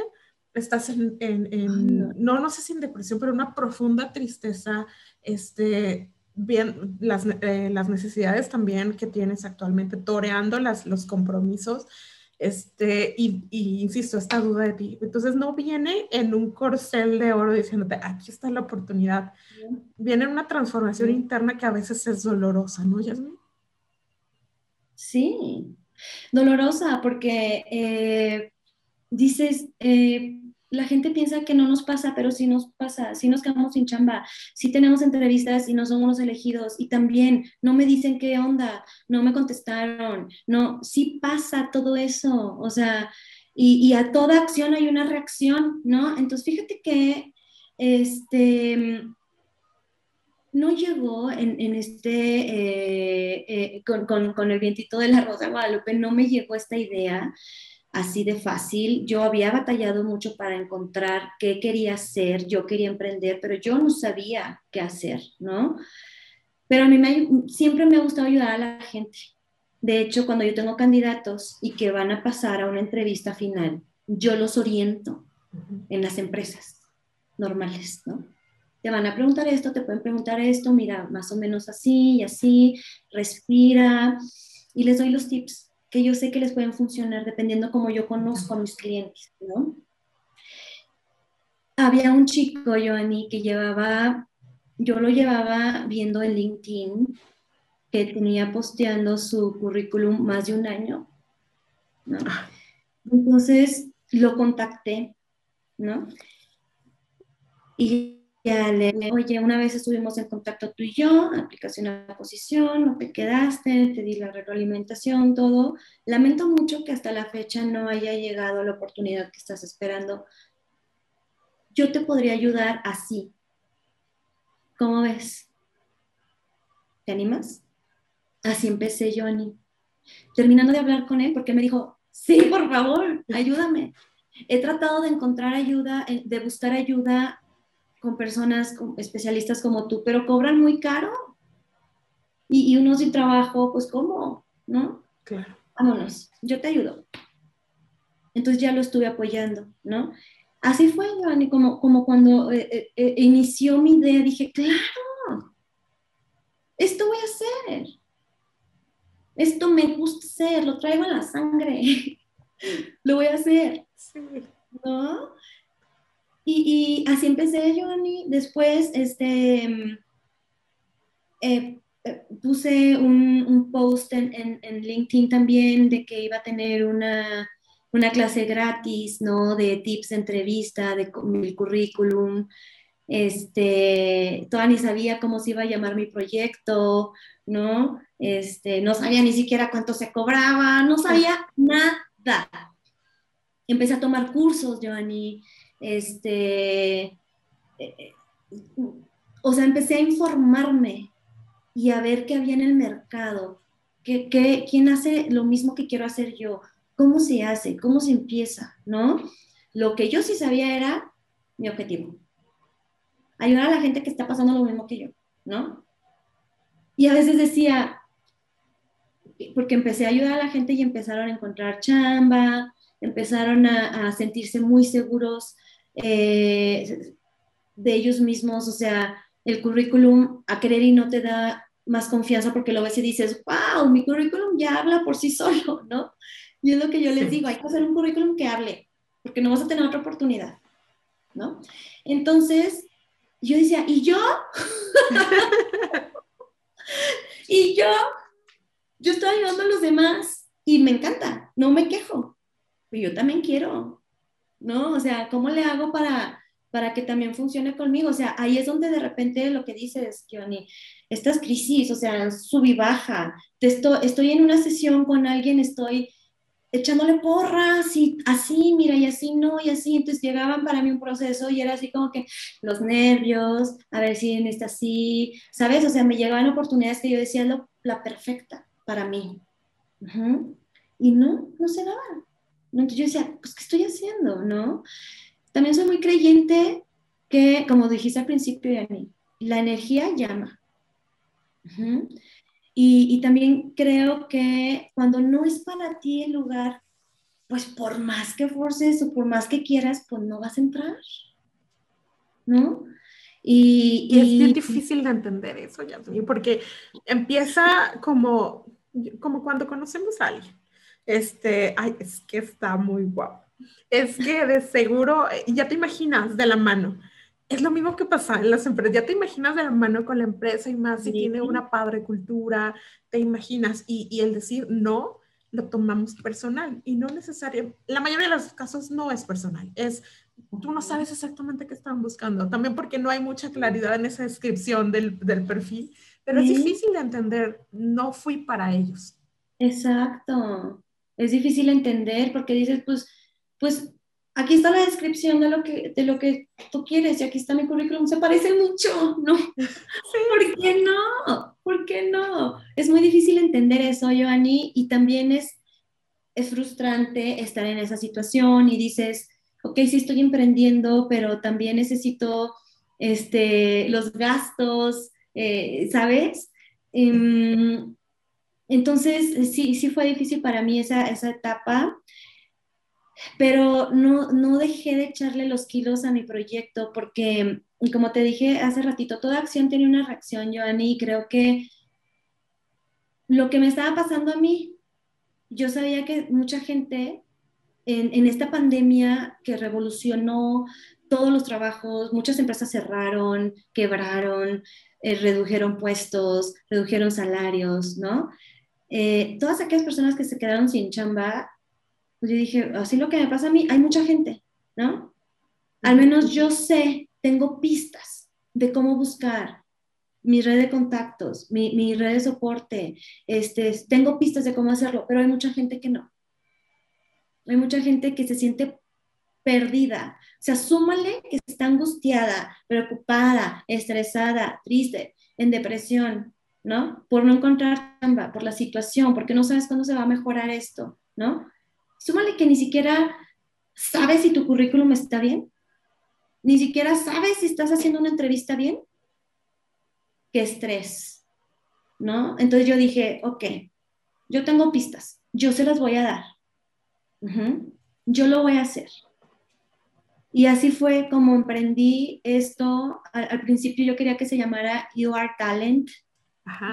Estás en, en, no, no sé si en depresión, pero una profunda tristeza, este, bien, las, eh, las necesidades también que tienes actualmente, toreando las, los compromisos este, y, insisto, esta duda de ti. Entonces no viene en un corcel de oro diciéndote, aquí está la oportunidad. Viene en una transformación interna que a veces es dolorosa, ¿no, Yasmin? Sí, dolorosa porque eh, dices, eh, la gente piensa que no nos pasa, pero sí nos pasa, sí nos quedamos sin chamba, sí tenemos entrevistas y no somos los elegidos y también no me dicen qué onda, no me contestaron, no, sí pasa todo eso, o sea, y, a toda acción hay una reacción, ¿no? Entonces, fíjate que, este, no llegó en, este, eh, eh, con, con, el vientito de la Rosa Guadalupe, no me llegó esta idea así de fácil. Yo había batallado mucho para encontrar qué quería hacer, yo quería emprender, pero yo no sabía qué hacer, ¿no? Pero a mí siempre me ha gustado ayudar a la gente. De hecho, cuando yo tengo candidatos y que van a pasar a una entrevista final, yo los oriento en las empresas normales, ¿no? Te van a preguntar esto, te pueden preguntar esto, mira, más o menos así y así, respira, y les doy los tips que yo sé que les pueden funcionar dependiendo como yo conozco a mis clientes, ¿no? Había un chico, Joanny, que llevaba, yo lo llevaba viendo en LinkedIn, que tenía posteando su currículum más de un año, ¿no? Entonces lo contacté, ¿no? Y oye, una vez estuvimos en contacto tú y yo, aplicación a la posición, no te quedaste, te di la retroalimentación, todo. Lamento mucho que hasta la fecha no haya llegado la oportunidad que estás esperando. Yo te podría ayudar así. ¿Cómo ves? ¿Te animas? Así empecé, Johnny. Terminando de hablar con él, porque me dijo, sí, por favor, ayúdame. He tratado de encontrar ayuda, eh, de buscar ayuda con personas especialistas como tú, pero cobran muy caro. Y, uno sin trabajo, pues ¿cómo? ¿No? Claro. Vámonos, yo te ayudo. Entonces ya lo estuve apoyando, ¿no? Así fue, Giovanni, como, como cuando eh, eh, eh, inició mi idea, dije, claro, esto voy a hacer. Esto me gusta hacer, lo traigo en la sangre. lo voy a hacer. Sí. ¿No? Y, así empecé, Johnny. Después, este, eh, eh, puse un, post en, en, LinkedIn también de que iba a tener una, una clase gratis, ¿no? De tips de entrevista, de mi currículum. Este, todavía ni sabía cómo se iba a llamar mi proyecto, ¿no? Este, no sabía ni siquiera cuánto se cobraba, no sabía nada. Empecé a tomar cursos, Johnny, este, eh, o sea, empecé a informarme y a ver qué había en el mercado, qué, quién hace lo mismo que quiero hacer yo, cómo se hace, cómo se empieza, ¿no? Lo que yo sí sabía era mi objetivo, ayudar a la gente que está pasando lo mismo que yo, ¿no? Y a veces decía, porque empecé a ayudar a la gente y empezaron a encontrar chamba, empezaron a, a sentirse muy seguros eh, de ellos mismos, o sea, el currículum a querer y no te da más confianza porque lo ves y dices, wow, mi currículum ya habla por sí solo, ¿no? Y es lo que yo les digo, hay que hacer un currículum que hable, porque no vas a tener otra oportunidad, ¿no? Entonces, yo decía, ¿y yo? y yo, yo estoy ayudando a los demás y me encanta, no me quejo, yo también quiero, ¿no? O sea, ¿cómo le hago para, para que también funcione conmigo? O sea, ahí es donde de repente lo que dices, Johnny, estas crisis, o sea, sub y baja, estoy, estoy en una sesión con alguien, estoy echándole porras y así, mira, y así no, y así. Entonces llegaban para mí un proceso y era así como que los nervios, a ver si en esta así, ¿sabes? O sea, me llegaban oportunidades que yo decía la perfecta para mí. Y no, no se daba. Entonces yo decía, pues, ¿qué estoy haciendo? ¿No? También soy muy creyente que, como dijiste al principio, Yani, la energía llama. y, también creo que cuando no es para ti el lugar, pues por más que forces o por más que quieras, pues no vas a entrar. ¿No? Y, es bien difícil de entender eso, Yasmin, porque empieza como, como cuando conocemos a alguien. Este, ay, es que está muy guapo. Es que de seguro, ya te imaginas de la mano. Es lo mismo que pasa en las empresas. Ya te imaginas de la mano con la empresa y más si tiene una padre cultura, te imaginas. Y, y el decir no, lo tomamos personal y no necesariamente, la mayoría de los casos no es personal, es tú no sabes exactamente qué están buscando, también porque no hay mucha claridad en esa descripción del, del perfil, pero es difícil de entender, no fui para ellos. Exacto, es difícil entender porque dices, pues, pues aquí está la descripción de lo que, de lo que tú quieres y aquí está mi currículum, se parece mucho, ¿no? ¿Por qué no? ¿Por qué no? Es muy difícil entender eso, Joanny, y también es, es frustrante estar en esa situación y dices, ok, sí estoy emprendiendo, pero también necesito este, los gastos, eh, ¿sabes? Em, entonces, sí, sí fue difícil para mí esa, esa etapa, pero no, no dejé de echarle los kilos a mi proyecto porque, como te dije hace ratito, toda acción tiene una reacción, Joanny, y creo que lo que me estaba pasando a mí, yo sabía que mucha gente en, en esta pandemia que revolucionó todos los trabajos, muchas empresas cerraron, quebraron, eh, redujeron puestos, redujeron salarios, ¿no? Eh, todas aquellas personas que se quedaron sin chamba pues yo dije, así lo que me pasa a mí, hay mucha gente, ¿no? Al menos yo sé, tengo pistas de cómo buscar mi red de contactos, mi, mi red de soporte, este, tengo pistas de cómo hacerlo, pero hay mucha gente que no. Hay mucha gente que se siente perdida. O sea, súmale que está angustiada, preocupada, estresada, triste, en depresión, ¿no? Por no encontrar chamba, por la situación, porque no sabes cuándo se va a mejorar esto, ¿no? súmale que ni siquiera sabes si tu currículum está bien, ni siquiera sabes si estás haciendo una entrevista bien. Qué estrés, ¿no? Entonces yo dije, ok, yo tengo pistas, yo se las voy a dar. Yo lo voy a hacer. Y así fue como emprendí esto. Al, principio yo quería que se llamara You Are Talent.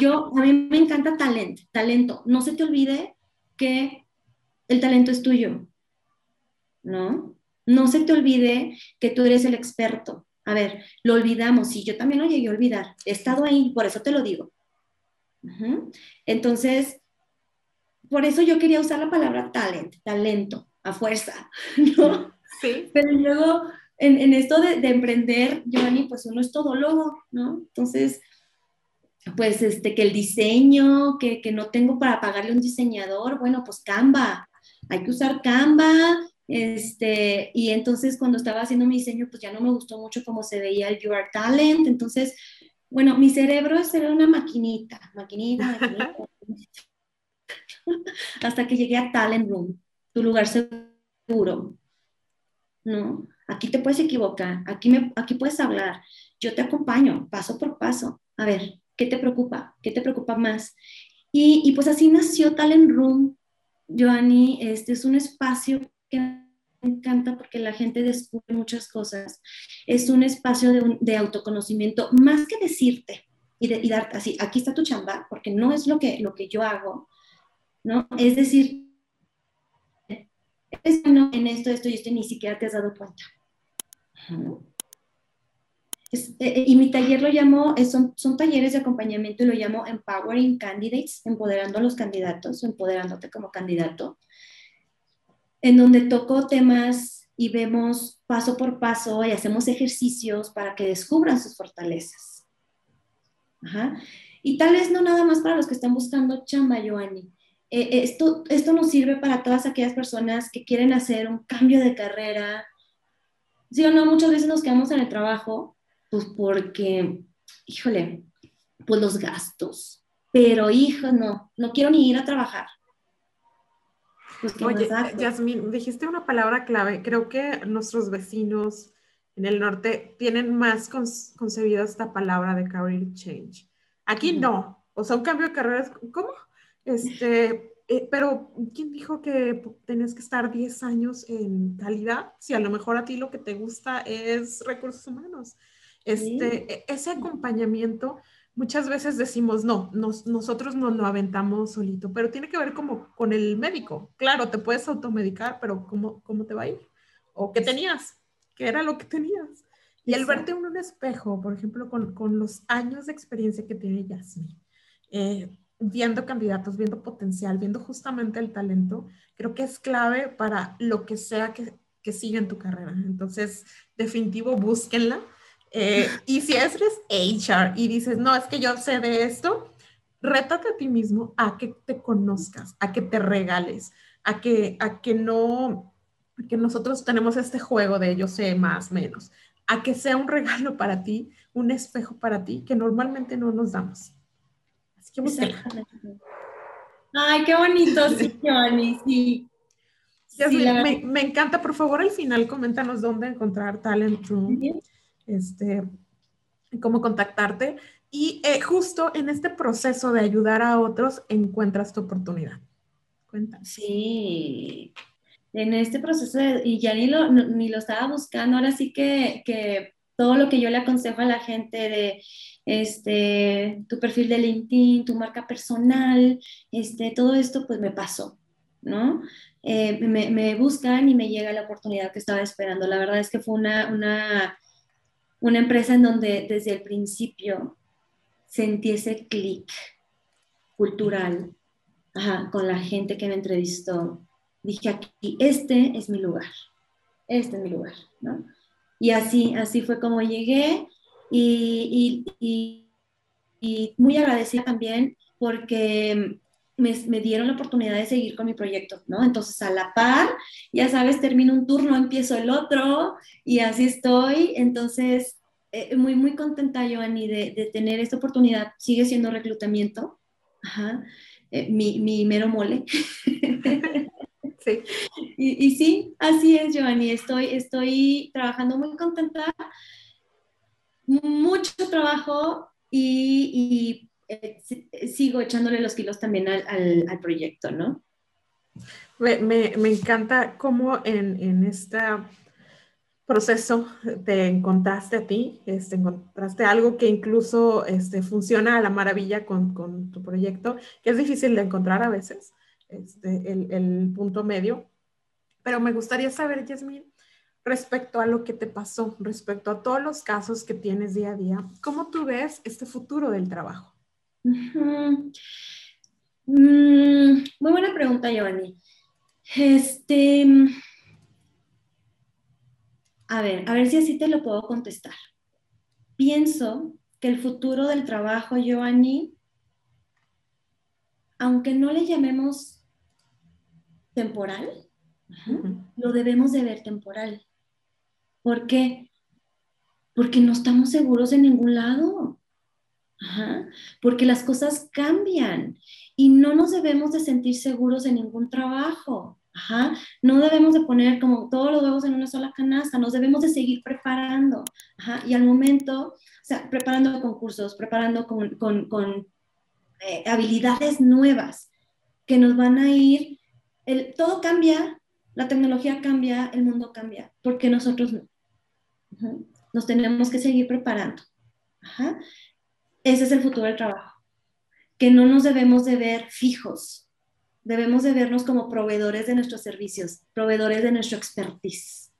Yo, a mí me encanta talent, talento. No se te olvide que el talento es tuyo, ¿no? No se te olvide que tú eres el experto. A ver, lo olvidamos, y yo también lo llegué a olvidar, he estado ahí, por eso te lo digo. Entonces, por eso yo quería usar la palabra talent, talento, a fuerza, ¿no? Sí. Pero luego, en, esto de, de, emprender, Giovanni, pues uno es todólogo, ¿no? Entonces, pues este, que el diseño, que, que no tengo para pagarle un diseñador, bueno, pues Canva, hay que usar Canva, este, y entonces cuando estaba haciendo mi diseño, pues ya no me gustó mucho cómo se veía el You Are Talent, entonces, bueno, mi cerebro era una maquinita, maquinita, maquinita, hasta que llegué a Talent Room, tu lugar seguro, ¿no? Aquí te puedes equivocar, aquí, me, aquí puedes hablar, yo te acompaño paso por paso, a ver, ¿qué te preocupa? ¿Qué te preocupa más? Y, y pues así nació Talent Room, Joanny, este es un espacio que me encanta porque la gente descubre muchas cosas. Es un espacio de, autoconocimiento, más que decirte y, de, darte así, aquí está tu chamba, porque no es lo que, lo que yo hago, ¿no? Es decir, es bueno en esto, esto y esto, ni siquiera te has dado cuenta. Eh, eh, y mi taller lo llamo, son, son talleres de acompañamiento y lo llamo Empowering Candidates, empoderando a los candidatos, empoderándote como candidato, en donde toco temas y vemos paso por paso y hacemos ejercicios para que descubran sus fortalezas. Y tal vez no nada más para los que están buscando chamba, Joanny. eh, esto, esto nos sirve para todas aquellas personas que quieren hacer un cambio de carrera. Sí o no, muchas veces nos quedamos en el trabajo, pues porque, híjole, pues los gastos. Pero, hijo, no, no quiero ni ir a trabajar. Pues, Oye, Yasmin, dijiste una palabra clave. Creo que nuestros vecinos en el norte tienen más concebida esta palabra de career change. Aquí no. O sea, un cambio de carrera, ¿cómo? Este, eh, pero ¿quién dijo que tenés que estar 10 años en calidad? Si a lo mejor a ti lo que te gusta es recursos humanos. Este, e, Ese acompañamiento, muchas veces decimos, no, nosotros nos lo aventamos solito, pero tiene que ver como con el médico. Claro, te puedes automedicar, pero ¿cómo, cómo te va a ir? ¿O qué tenías? ¿Qué era lo que tenías? Y el verte en un espejo, por ejemplo, con, con los años de experiencia que tiene Yasmin, eh, viendo candidatos, viendo potencial, viendo justamente el talento, creo que es clave para lo que sea que, que siga en tu carrera. Entonces, definitivo, búsquenla. Eh, y si eres HR y dices, no, es que yo sé de esto, rétate a ti mismo a que te conozcas, a que te regales, a que, a que no, que nosotros tenemos este juego de yo sé más, menos, a que sea un regalo para ti, un espejo para ti, que normalmente no nos damos. Ay, qué bonito, sí, Giovanni, sí. me, encanta, por favor, al final coméntanos dónde encontrar Talent Room, este, cómo contactarte y eh, justo en este proceso de ayudar a otros encuentras tu oportunidad. Cuéntanos. Sí, en este proceso, y ya ni lo, ni lo estaba buscando, ahora sí que, que todo lo que yo le aconsejo a la gente de este, tu perfil de LinkedIn, tu marca personal, este, todo esto pues me pasó, ¿no? Eh, me, me, buscan y me llega la oportunidad que estaba esperando. La verdad es que fue una, una, una empresa en donde desde el principio sentí ese clic cultural con la gente que me entrevistó. Dije aquí, este es mi lugar, este es mi lugar, ¿no? Y así, así fue como llegué y, y, y, muy agradecida también porque me, me, dieron la oportunidad de seguir con mi proyecto, ¿no? Entonces, a la par, ya sabes, termino un turno, empiezo el otro y así estoy. Entonces, eh, muy, muy contenta, Joanny, de, de, tener esta oportunidad. Sigue siendo reclutamiento, Ajá. Eh, mi, mi mero mole. Y, sí, así es, Giovanni. Estoy, estoy trabajando muy contenta, mucho trabajo y, eh, sigo echándole los kilos también al, proyecto, ¿no? Me, encanta cómo en, este proceso te encontraste a ti, este, encontraste algo que incluso este, funciona a la maravilla con, con, tu proyecto, que es difícil de encontrar a veces, este, el, el punto medio, pero me gustaría saber, Yasmin, respecto a lo que te pasó, respecto a todos los casos que tienes día a día, ¿cómo tú ves este futuro del trabajo? Mm, muy buena pregunta, Giovanni. Este, a ver, a ver si así te lo puedo contestar. Pienso que el futuro del trabajo, Giovanni, aunque no le llamemos temporal, lo debemos de ver temporal. ¿Por qué? Porque no estamos seguros en ningún lado. Porque las cosas cambian y no nos debemos de sentir seguros en ningún trabajo. No debemos de poner como todos los huevos en una sola canasta, nos debemos de seguir preparando. Y al momento, o sea, preparando concursos, preparando con, eh, habilidades nuevas que nos van a ir, el, todo cambia la tecnología cambia, el mundo cambia, porque nosotros no. Nos tenemos que seguir preparando. Ese es el futuro del trabajo. Que no nos debemos de ver fijos, debemos de vernos como proveedores de nuestros servicios, proveedores de nuestro expertise.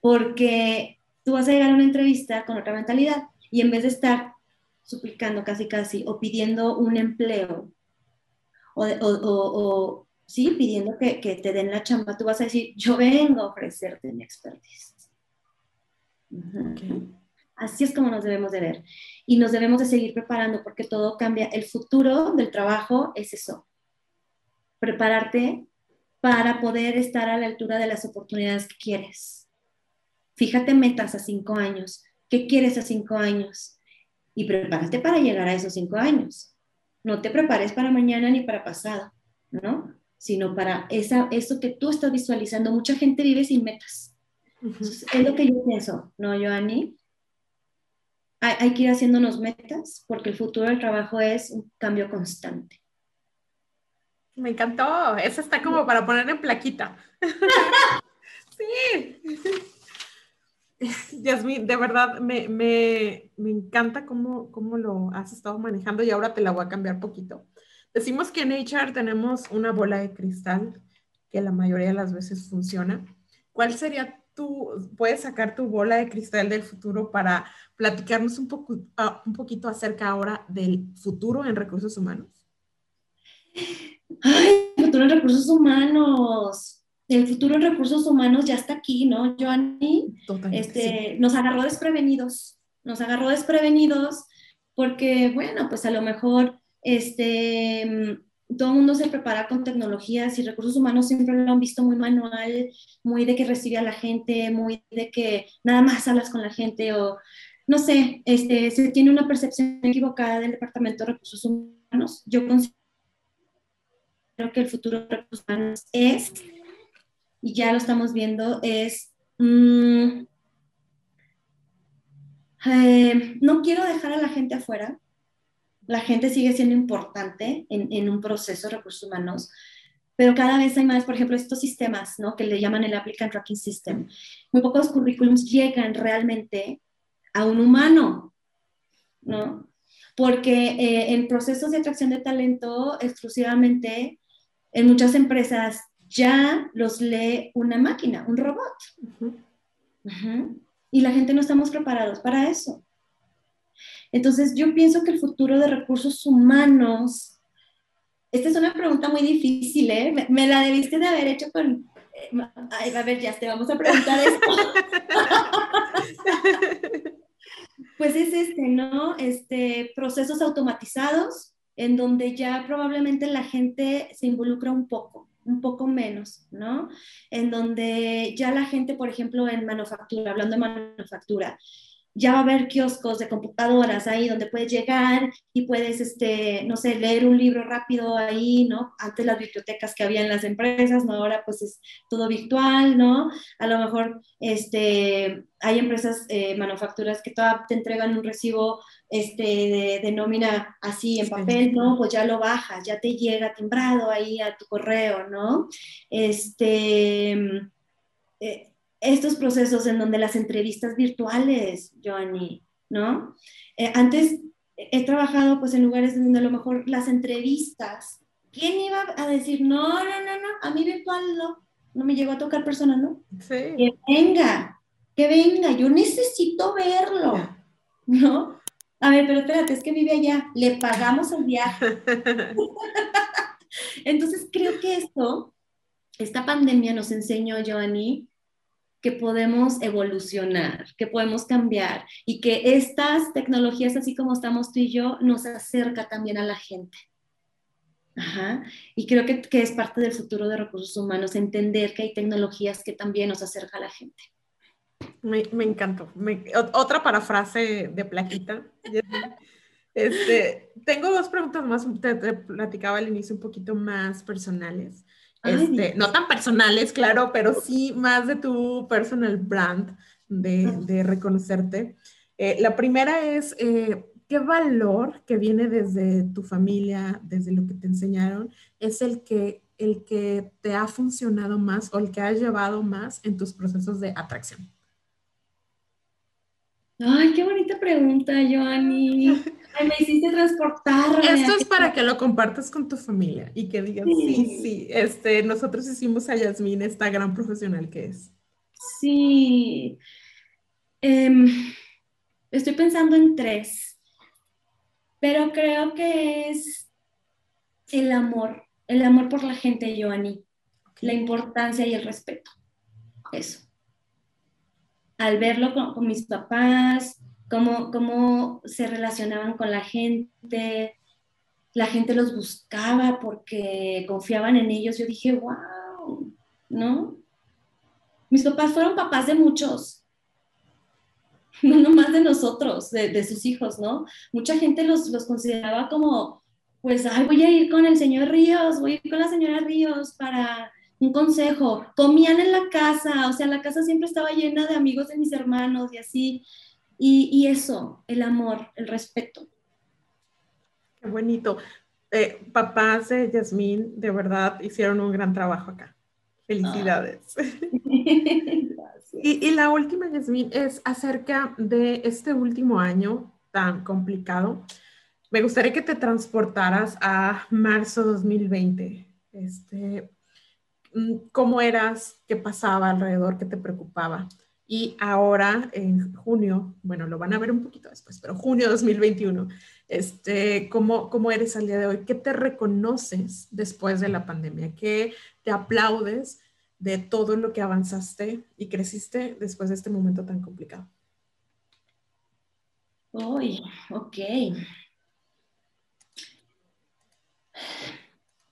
Porque tú vas a llegar a una entrevista con otra mentalidad y en vez de estar suplicando casi casi o pidiendo un empleo o, ¿sí? Pidiendo que, que, te den la chamba, tú vas a decir, yo vengo a ofrecerte mi expertise. Así es como nos debemos de ver. Y nos debemos de seguir preparando porque todo cambia. El futuro del trabajo es eso, prepararte para poder estar a la altura de las oportunidades que quieres. Fíjate metas a cinco años. ¿Qué quieres a cinco años? Y prepárate para llegar a esos cinco años. No te prepares para mañana ni para pasado, ¿no? Sino para esa, eso que tú estás visualizando. Mucha gente vive sin metas. es lo que yo pienso, ¿no, Joanny? Hay, hay que ir haciéndonos metas porque el futuro del trabajo es un cambio constante. Me encantó. Esa está como para poner en plaquita. sí. Yasmin, de verdad me, me, me encanta cómo, cómo, lo has estado manejando y ahora te la voy a cambiar poquito. Decimos que en HR tenemos una bola de cristal que la mayoría de las veces funciona. ¿Cuál sería tu, puedes sacar tu bola de cristal del futuro para platicarnos un, poco, uh, un poquito acerca ahora del futuro en recursos humanos? Ay, futuro en recursos humanos. El futuro en recursos humanos ya está aquí, ¿no, Joanny? Este, Nos agarró desprevenidos, nos agarró desprevenidos porque, bueno, pues a lo mejor este, todo el mundo se prepara con tecnologías y recursos humanos siempre lo han visto muy manual, muy de que recibe a la gente, muy de que nada más hablas con la gente o no sé, este, se tiene una percepción equivocada del Departamento de Recursos Humanos. Yo considero que el futuro de recursos humanos es, y ya lo estamos viendo, es, mm, eh, no quiero dejar a la gente afuera, la gente sigue siendo importante en, en, un proceso de recursos humanos, pero cada vez hay más, por ejemplo, estos sistemas, ¿no? Que le llaman el Applicant Tracking System. Muy pocos currículums llegan realmente a un humano, ¿no? Porque eh, en procesos de atracción de talento exclusivamente en muchas empresas ya los lee una máquina, un robot. Y la gente no estamos preparados para eso. Entonces, yo pienso que el futuro de recursos humanos, esta es una pregunta muy difícil, ¿eh? Me, la debiste de haber hecho con... Eh, ay, a ver, ya te vamos a preguntar esto. pues es este, ¿no? Este, procesos automatizados, en donde ya probablemente la gente se involucra un poco, un poco menos, ¿no? En donde ya la gente, por ejemplo, en manufactura, hablando de manufactura, ya va a haber kioscos de computadoras ahí donde puedes llegar y puedes, este, no sé, leer un libro rápido ahí, ¿no? Antes las bibliotecas que había en las empresas, ¿no? Ahora pues es todo virtual, ¿no? A lo mejor, este, hay empresas, eh, manufacturas que todavía te entregan un recibo, este, de, nómina así en papel, ¿no? Pues ya lo bajas, ya te llega timbrado ahí a tu correo, ¿no? Este... Eh, estos procesos en donde las entrevistas virtuales, Joanny, ¿no? Eh, antes he trabajado pues en lugares donde a lo mejor las entrevistas, ¿quién iba a decir, no, no, no, no, a mí virtual no, no me llegó a tocar persona, ¿no? Sí. Que venga, que venga, yo necesito verlo, ¿no? A ver, pero espérate, es que vive allá, le pagamos el viaje. Entonces creo que esto, esta pandemia nos enseñó, Joanny, que podemos evolucionar, que podemos cambiar y que estas tecnologías, así como estamos tú y yo, nos acerca también a la gente. Ajá. Y creo que, que, es parte del futuro de recursos humanos, entender que hay tecnologías que también nos acerca a la gente. Me, me encantó. otra parafrase de plaquita. Este, tengo dos preguntas más, te, te, platicaba al inicio un poquito más personales. Este, no tan personales, claro, pero sí más de tu personal brand, de, de reconocerte. Eh, la primera es, eh, ¿qué valor que viene desde tu familia, desde lo que te enseñaron, es el que, el que te ha funcionado más o el que ha llevado más en tus procesos de atracción? Ay, qué bonita pregunta, Joanny. Ay, me hiciste transportar. Esto es para que lo compartas con tu familia y que digas, sí, sí, este, nosotros hicimos a Yasmín esta gran profesional que es. Sí. Em, estoy pensando en tres, pero creo que es el amor, el amor por la gente, Joanny, la importancia y el respeto. Eso al verlo con, mis papás, cómo, cómo, se relacionaban con la gente, la gente los buscaba porque confiaban en ellos. Yo dije, wow, ¿no? Mis papás fueron papás de muchos, no nomás de nosotros, de, sus hijos, ¿no? Mucha gente los, los consideraba como, pues, ay, voy a ir con el señor Ríos, voy a ir con la señora Ríos para un consejo. Comían en la casa, o sea, la casa siempre estaba llena de amigos de mis hermanos y así. Y, y eso, el amor, el respeto. Qué bonito. Eh, papás de Yasmín, de verdad, hicieron un gran trabajo acá. Felicidades. y, y, la última, Yasmín, es acerca de este último año tan complicado. Me gustaría que te transportaras a marzo 2020. Este, mm, ¿Cómo eras? ¿Qué pasaba alrededor? ¿Qué te preocupaba? Y ahora, en junio, bueno, lo van a ver un poquito después, pero junio 2021, este, ¿cómo, ¿cómo eres al día de hoy? ¿Qué te reconoces después de la pandemia? ¿Qué te aplaudes de todo lo que avanzaste y creciste después de este momento tan complicado? Uy, ok.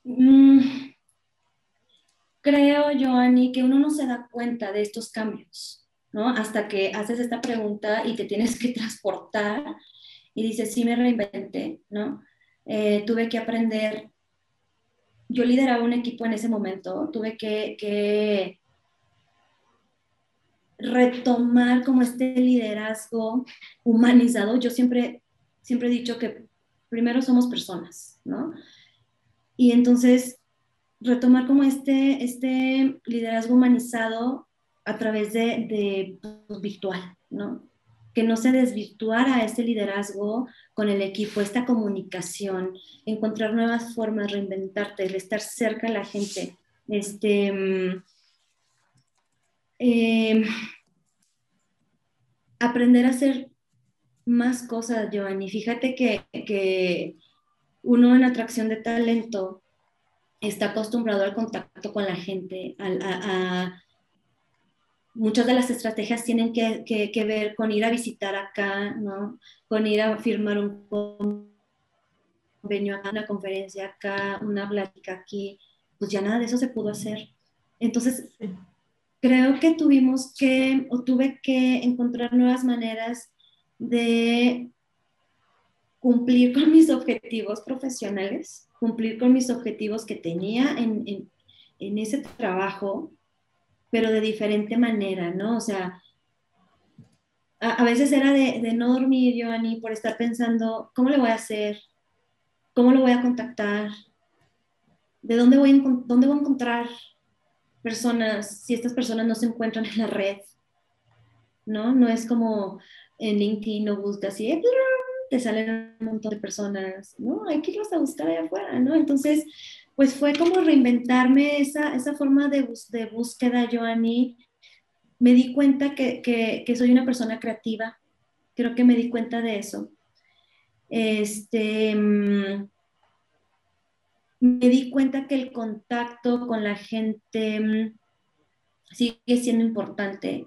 Mm, creo, Joanny, que uno no se da cuenta de estos cambios ¿no? Hasta que haces esta pregunta y te tienes que transportar y dices, sí me reinventé, ¿no? Eh, tuve que aprender, yo lideraba un equipo en ese momento, tuve que, retomar como este liderazgo humanizado. Yo siempre, siempre he dicho que primero somos personas, ¿no? Y entonces retomar como este, este liderazgo humanizado a través de, pues, virtual, ¿no? Que no se desvirtuara este liderazgo con el equipo, esta comunicación, encontrar nuevas formas, reinventarte, estar cerca de la gente, este, mm, em, aprender a hacer más cosas, Giovanni. Fíjate que, uno en atracción de talento está acostumbrado al contacto con la gente, a, muchas de las estrategias tienen que, ver con ir a visitar acá, ¿no? Con ir a firmar un convenio acá, una conferencia acá, una plática aquí. Pues ya nada de eso se pudo hacer. Entonces, creo que tuvimos que, o tuve que encontrar nuevas maneras de cumplir con mis objetivos profesionales, cumplir con mis objetivos que tenía en, en ese trabajo pero de diferente manera, ¿no? O sea, a, veces era de, no dormir, Joanny, por estar pensando, ¿cómo le voy a hacer? ¿Cómo lo voy a contactar? ¿De dónde voy, dónde voy a encontrar personas si estas personas no se encuentran en la red? ¿No? No es como en LinkedIn no buscas y te salen un montón de personas, ¿no? Hay que irlos a buscar allá afuera, ¿no? Entonces, pues fue como reinventarme esa, esa forma de, de búsqueda, Joanny. Me di cuenta que, que, soy una persona creativa, creo que me di cuenta de eso. Este, mm, me di cuenta que el contacto con la gente mm, sigue siendo importante,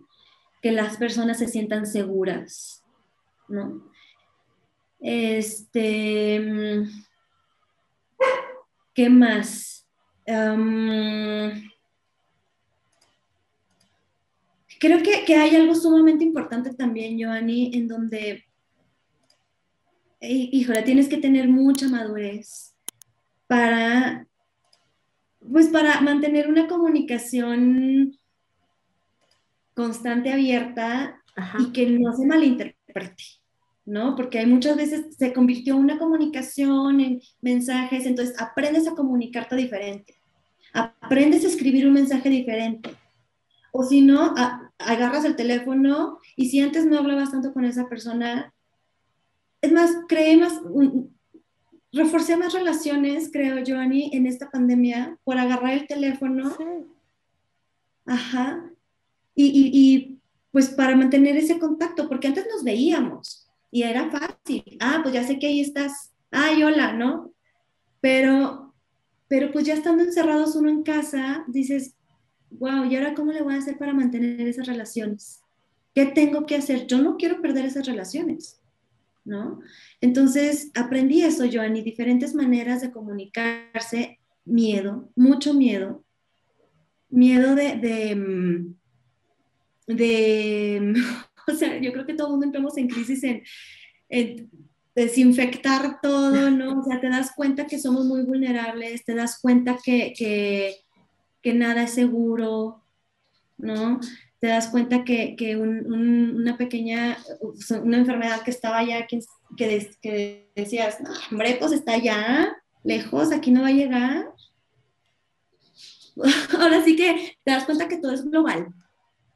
que las personas se sientan seguras, ¿no? Este, mm, ¿Qué más? creo que, hay algo sumamente importante también, Joanny, en donde, híjole, tienes que tener mucha madurez para, pues para mantener una comunicación constante, abierta y que no se malinterprete. ¿No? Porque hay muchas veces se convirtió una comunicación en mensajes, entonces aprendes a comunicarte diferente, aprendes a escribir un mensaje diferente. O si no, agarras el teléfono y si antes no hablabas tanto con esa persona, es más, creé más, reforcé más relaciones, creo, Joanny, en esta pandemia por agarrar el teléfono. Ajá. Y, y pues para mantener ese contacto, porque antes nos veíamos, y era fácil. Ah, pues ya sé que ahí estás. Ay, hola, ¿no? Pero, pero pues ya estando encerrados uno en casa, dices, wow, ¿y ahora cómo le voy a hacer para mantener esas relaciones? ¿Qué tengo que hacer? Yo no quiero perder esas relaciones. ¿no? Entonces, aprendí eso, Joanny, diferentes maneras de comunicarse, miedo, mucho miedo, miedo de, de, mm, de o sea, yo creo que todo el mundo entramos en crisis en, desinfectar todo, ¿no? O sea, te das cuenta que somos muy vulnerables, te das cuenta que, que, nada es seguro, ¿no? te das cuenta que, que una pequeña, una enfermedad que estaba allá, que, que, decías, hombre, pues está allá, lejos, aquí no va a llegar. Ahora sí que te das cuenta que todo es global,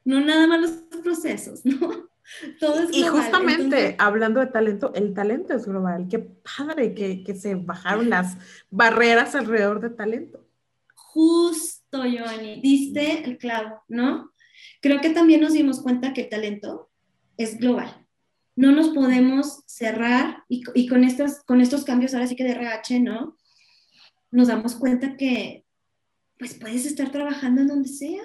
no nada más los procesos, ¿no? Todo es global. Y justamente hablando de talento, el talento es global. Qué padre que, que se bajaron las barreras alrededor de talento. Justo, Joanny, diste el clavo, ¿no? Creo que también nos dimos cuenta que el talento es global. No nos podemos cerrar y, con, estos, con estos cambios ahora sí que de RH, ¿no? Nos damos cuenta que pues puedes estar trabajando en donde sea.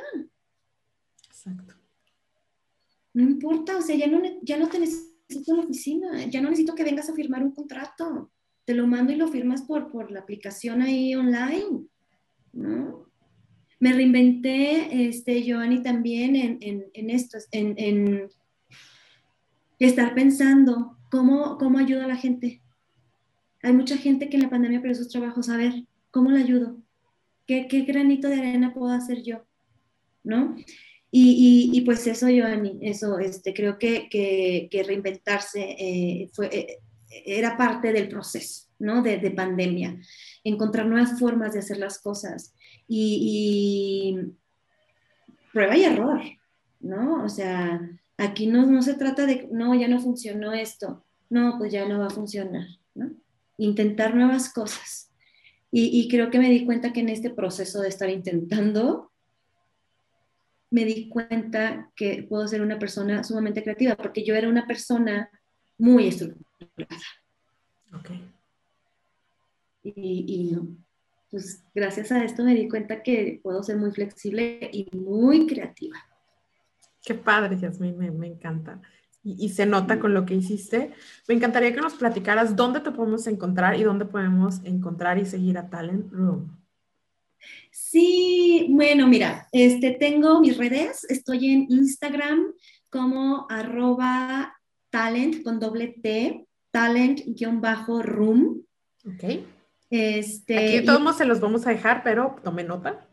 No importa, o sea, ya no, ya no te necesito la oficina, ya no necesito que vengas a firmar un contrato. Te lo mando y lo firmas por, por la aplicación ahí online, ¿no? me reinventé, este, Joanny, también en, en, en esto, en, en, estar pensando cómo, cómo ayudo a la gente. Hay mucha gente que en la pandemia perdió sus trabajos. A ver, ¿cómo la ayudo? ¿Qué, qué granito de arena puedo hacer yo? ¿No? Y, y, y pues eso, Joanny, eso, este, creo que, que, que reinventarse eh, fue, eh, era parte del proceso, ¿no? De, de pandemia. Encontrar nuevas formas de hacer las cosas y, prueba y error, ¿no? O sea, aquí no, no se trata de, no, ya no funcionó esto, no, pues ya no va a funcionar, ¿no? Intentar nuevas cosas. Y, y creo que me di cuenta que en este proceso de estar intentando, me di cuenta que puedo ser una persona sumamente creativa, porque yo era una persona muy estructurada. Ok. Y, y pues gracias a esto me di cuenta que puedo ser muy flexible y muy creativa. Qué padre, Yasmin, me, me encanta. Y, se nota con lo que hiciste. Me encantaría que nos platicaras dónde te podemos encontrar y dónde podemos encontrar y seguir a Talent Room. Sí, bueno, mira, este, tengo mis redes, estoy en Instagram como arroba talent con doble T, talent-room. Ok. Este, Aquí todos se los vamos a dejar, pero tome nota.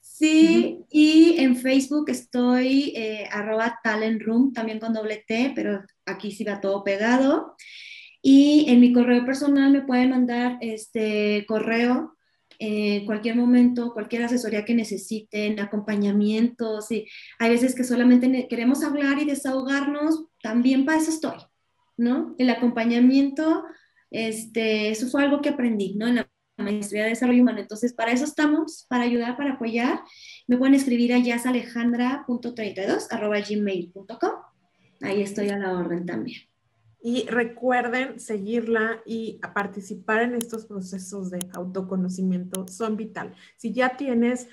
Sí, y en Facebook estoy eh, arroba talentroom, también con doble T, pero aquí sí va todo pegado. Y en mi correo personal me pueden mandar este correo en cualquier momento, cualquier asesoría que necesiten, acompañamiento, sí. Hay veces que solamente queremos hablar y desahogarnos, también para eso estoy, ¿no? El acompañamiento este, eso fue algo que aprendí, ¿no? En la maestría de desarrollo humano. Entonces, para eso estamos, para ayudar, para apoyar. Me pueden escribir a yasalejandra.32 arroba gmail.com. Ahí estoy a la orden también. Y recuerden seguirla y participar en estos procesos de autoconocimiento son vital. Si ya tienes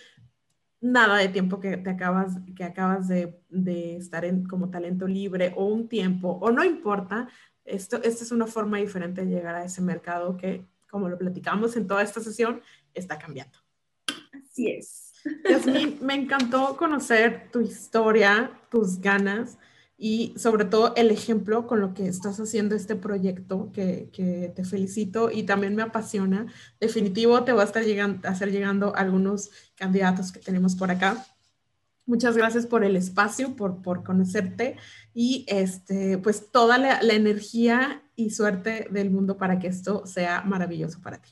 nada de tiempo que te acabas, que acabas de, de estar en, como talento libre o un tiempo, o no importa, esto, esta es una forma diferente de llegar a ese mercado que, como lo platicamos en toda esta sesión, está cambiando. Así es. Yasmin, me encantó conocer tu historia, tus ganas y sobre todo el ejemplo con lo que estás haciendo este proyecto, que, que te felicito y también me apasiona. Definitivo, te va a estar llegando, a hacer llegando algunos candidatos que tenemos por acá Muchas gracias por el espacio, por, por conocerte y este, pues toda la, la, energía y suerte del mundo para que esto sea maravilloso para ti.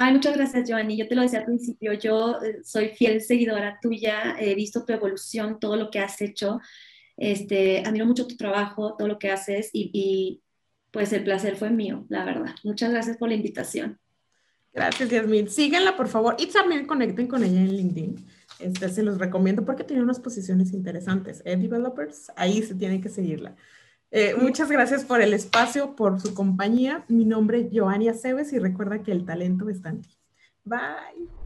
Ay, muchas gracias, Joanny. Yo te lo decía al principio, yo eh, soy fiel seguidora tuya, he visto tu evolución, todo lo que has hecho. Este, admiro mucho tu trabajo, todo lo que haces y, pues el placer fue mío, la verdad. Muchas gracias por la invitación. Gracias, Yasmin. Síganla, por favor, y también conecten con ella en LinkedIn. Este, se los recomiendo porque tiene unas posiciones interesantes. ¿eh? Developers, ahí se tiene que seguirla. Eh, muchas gracias por el espacio, por su compañía. Mi nombre es Joania Cebes y recuerda que el talento está en ti. Bye.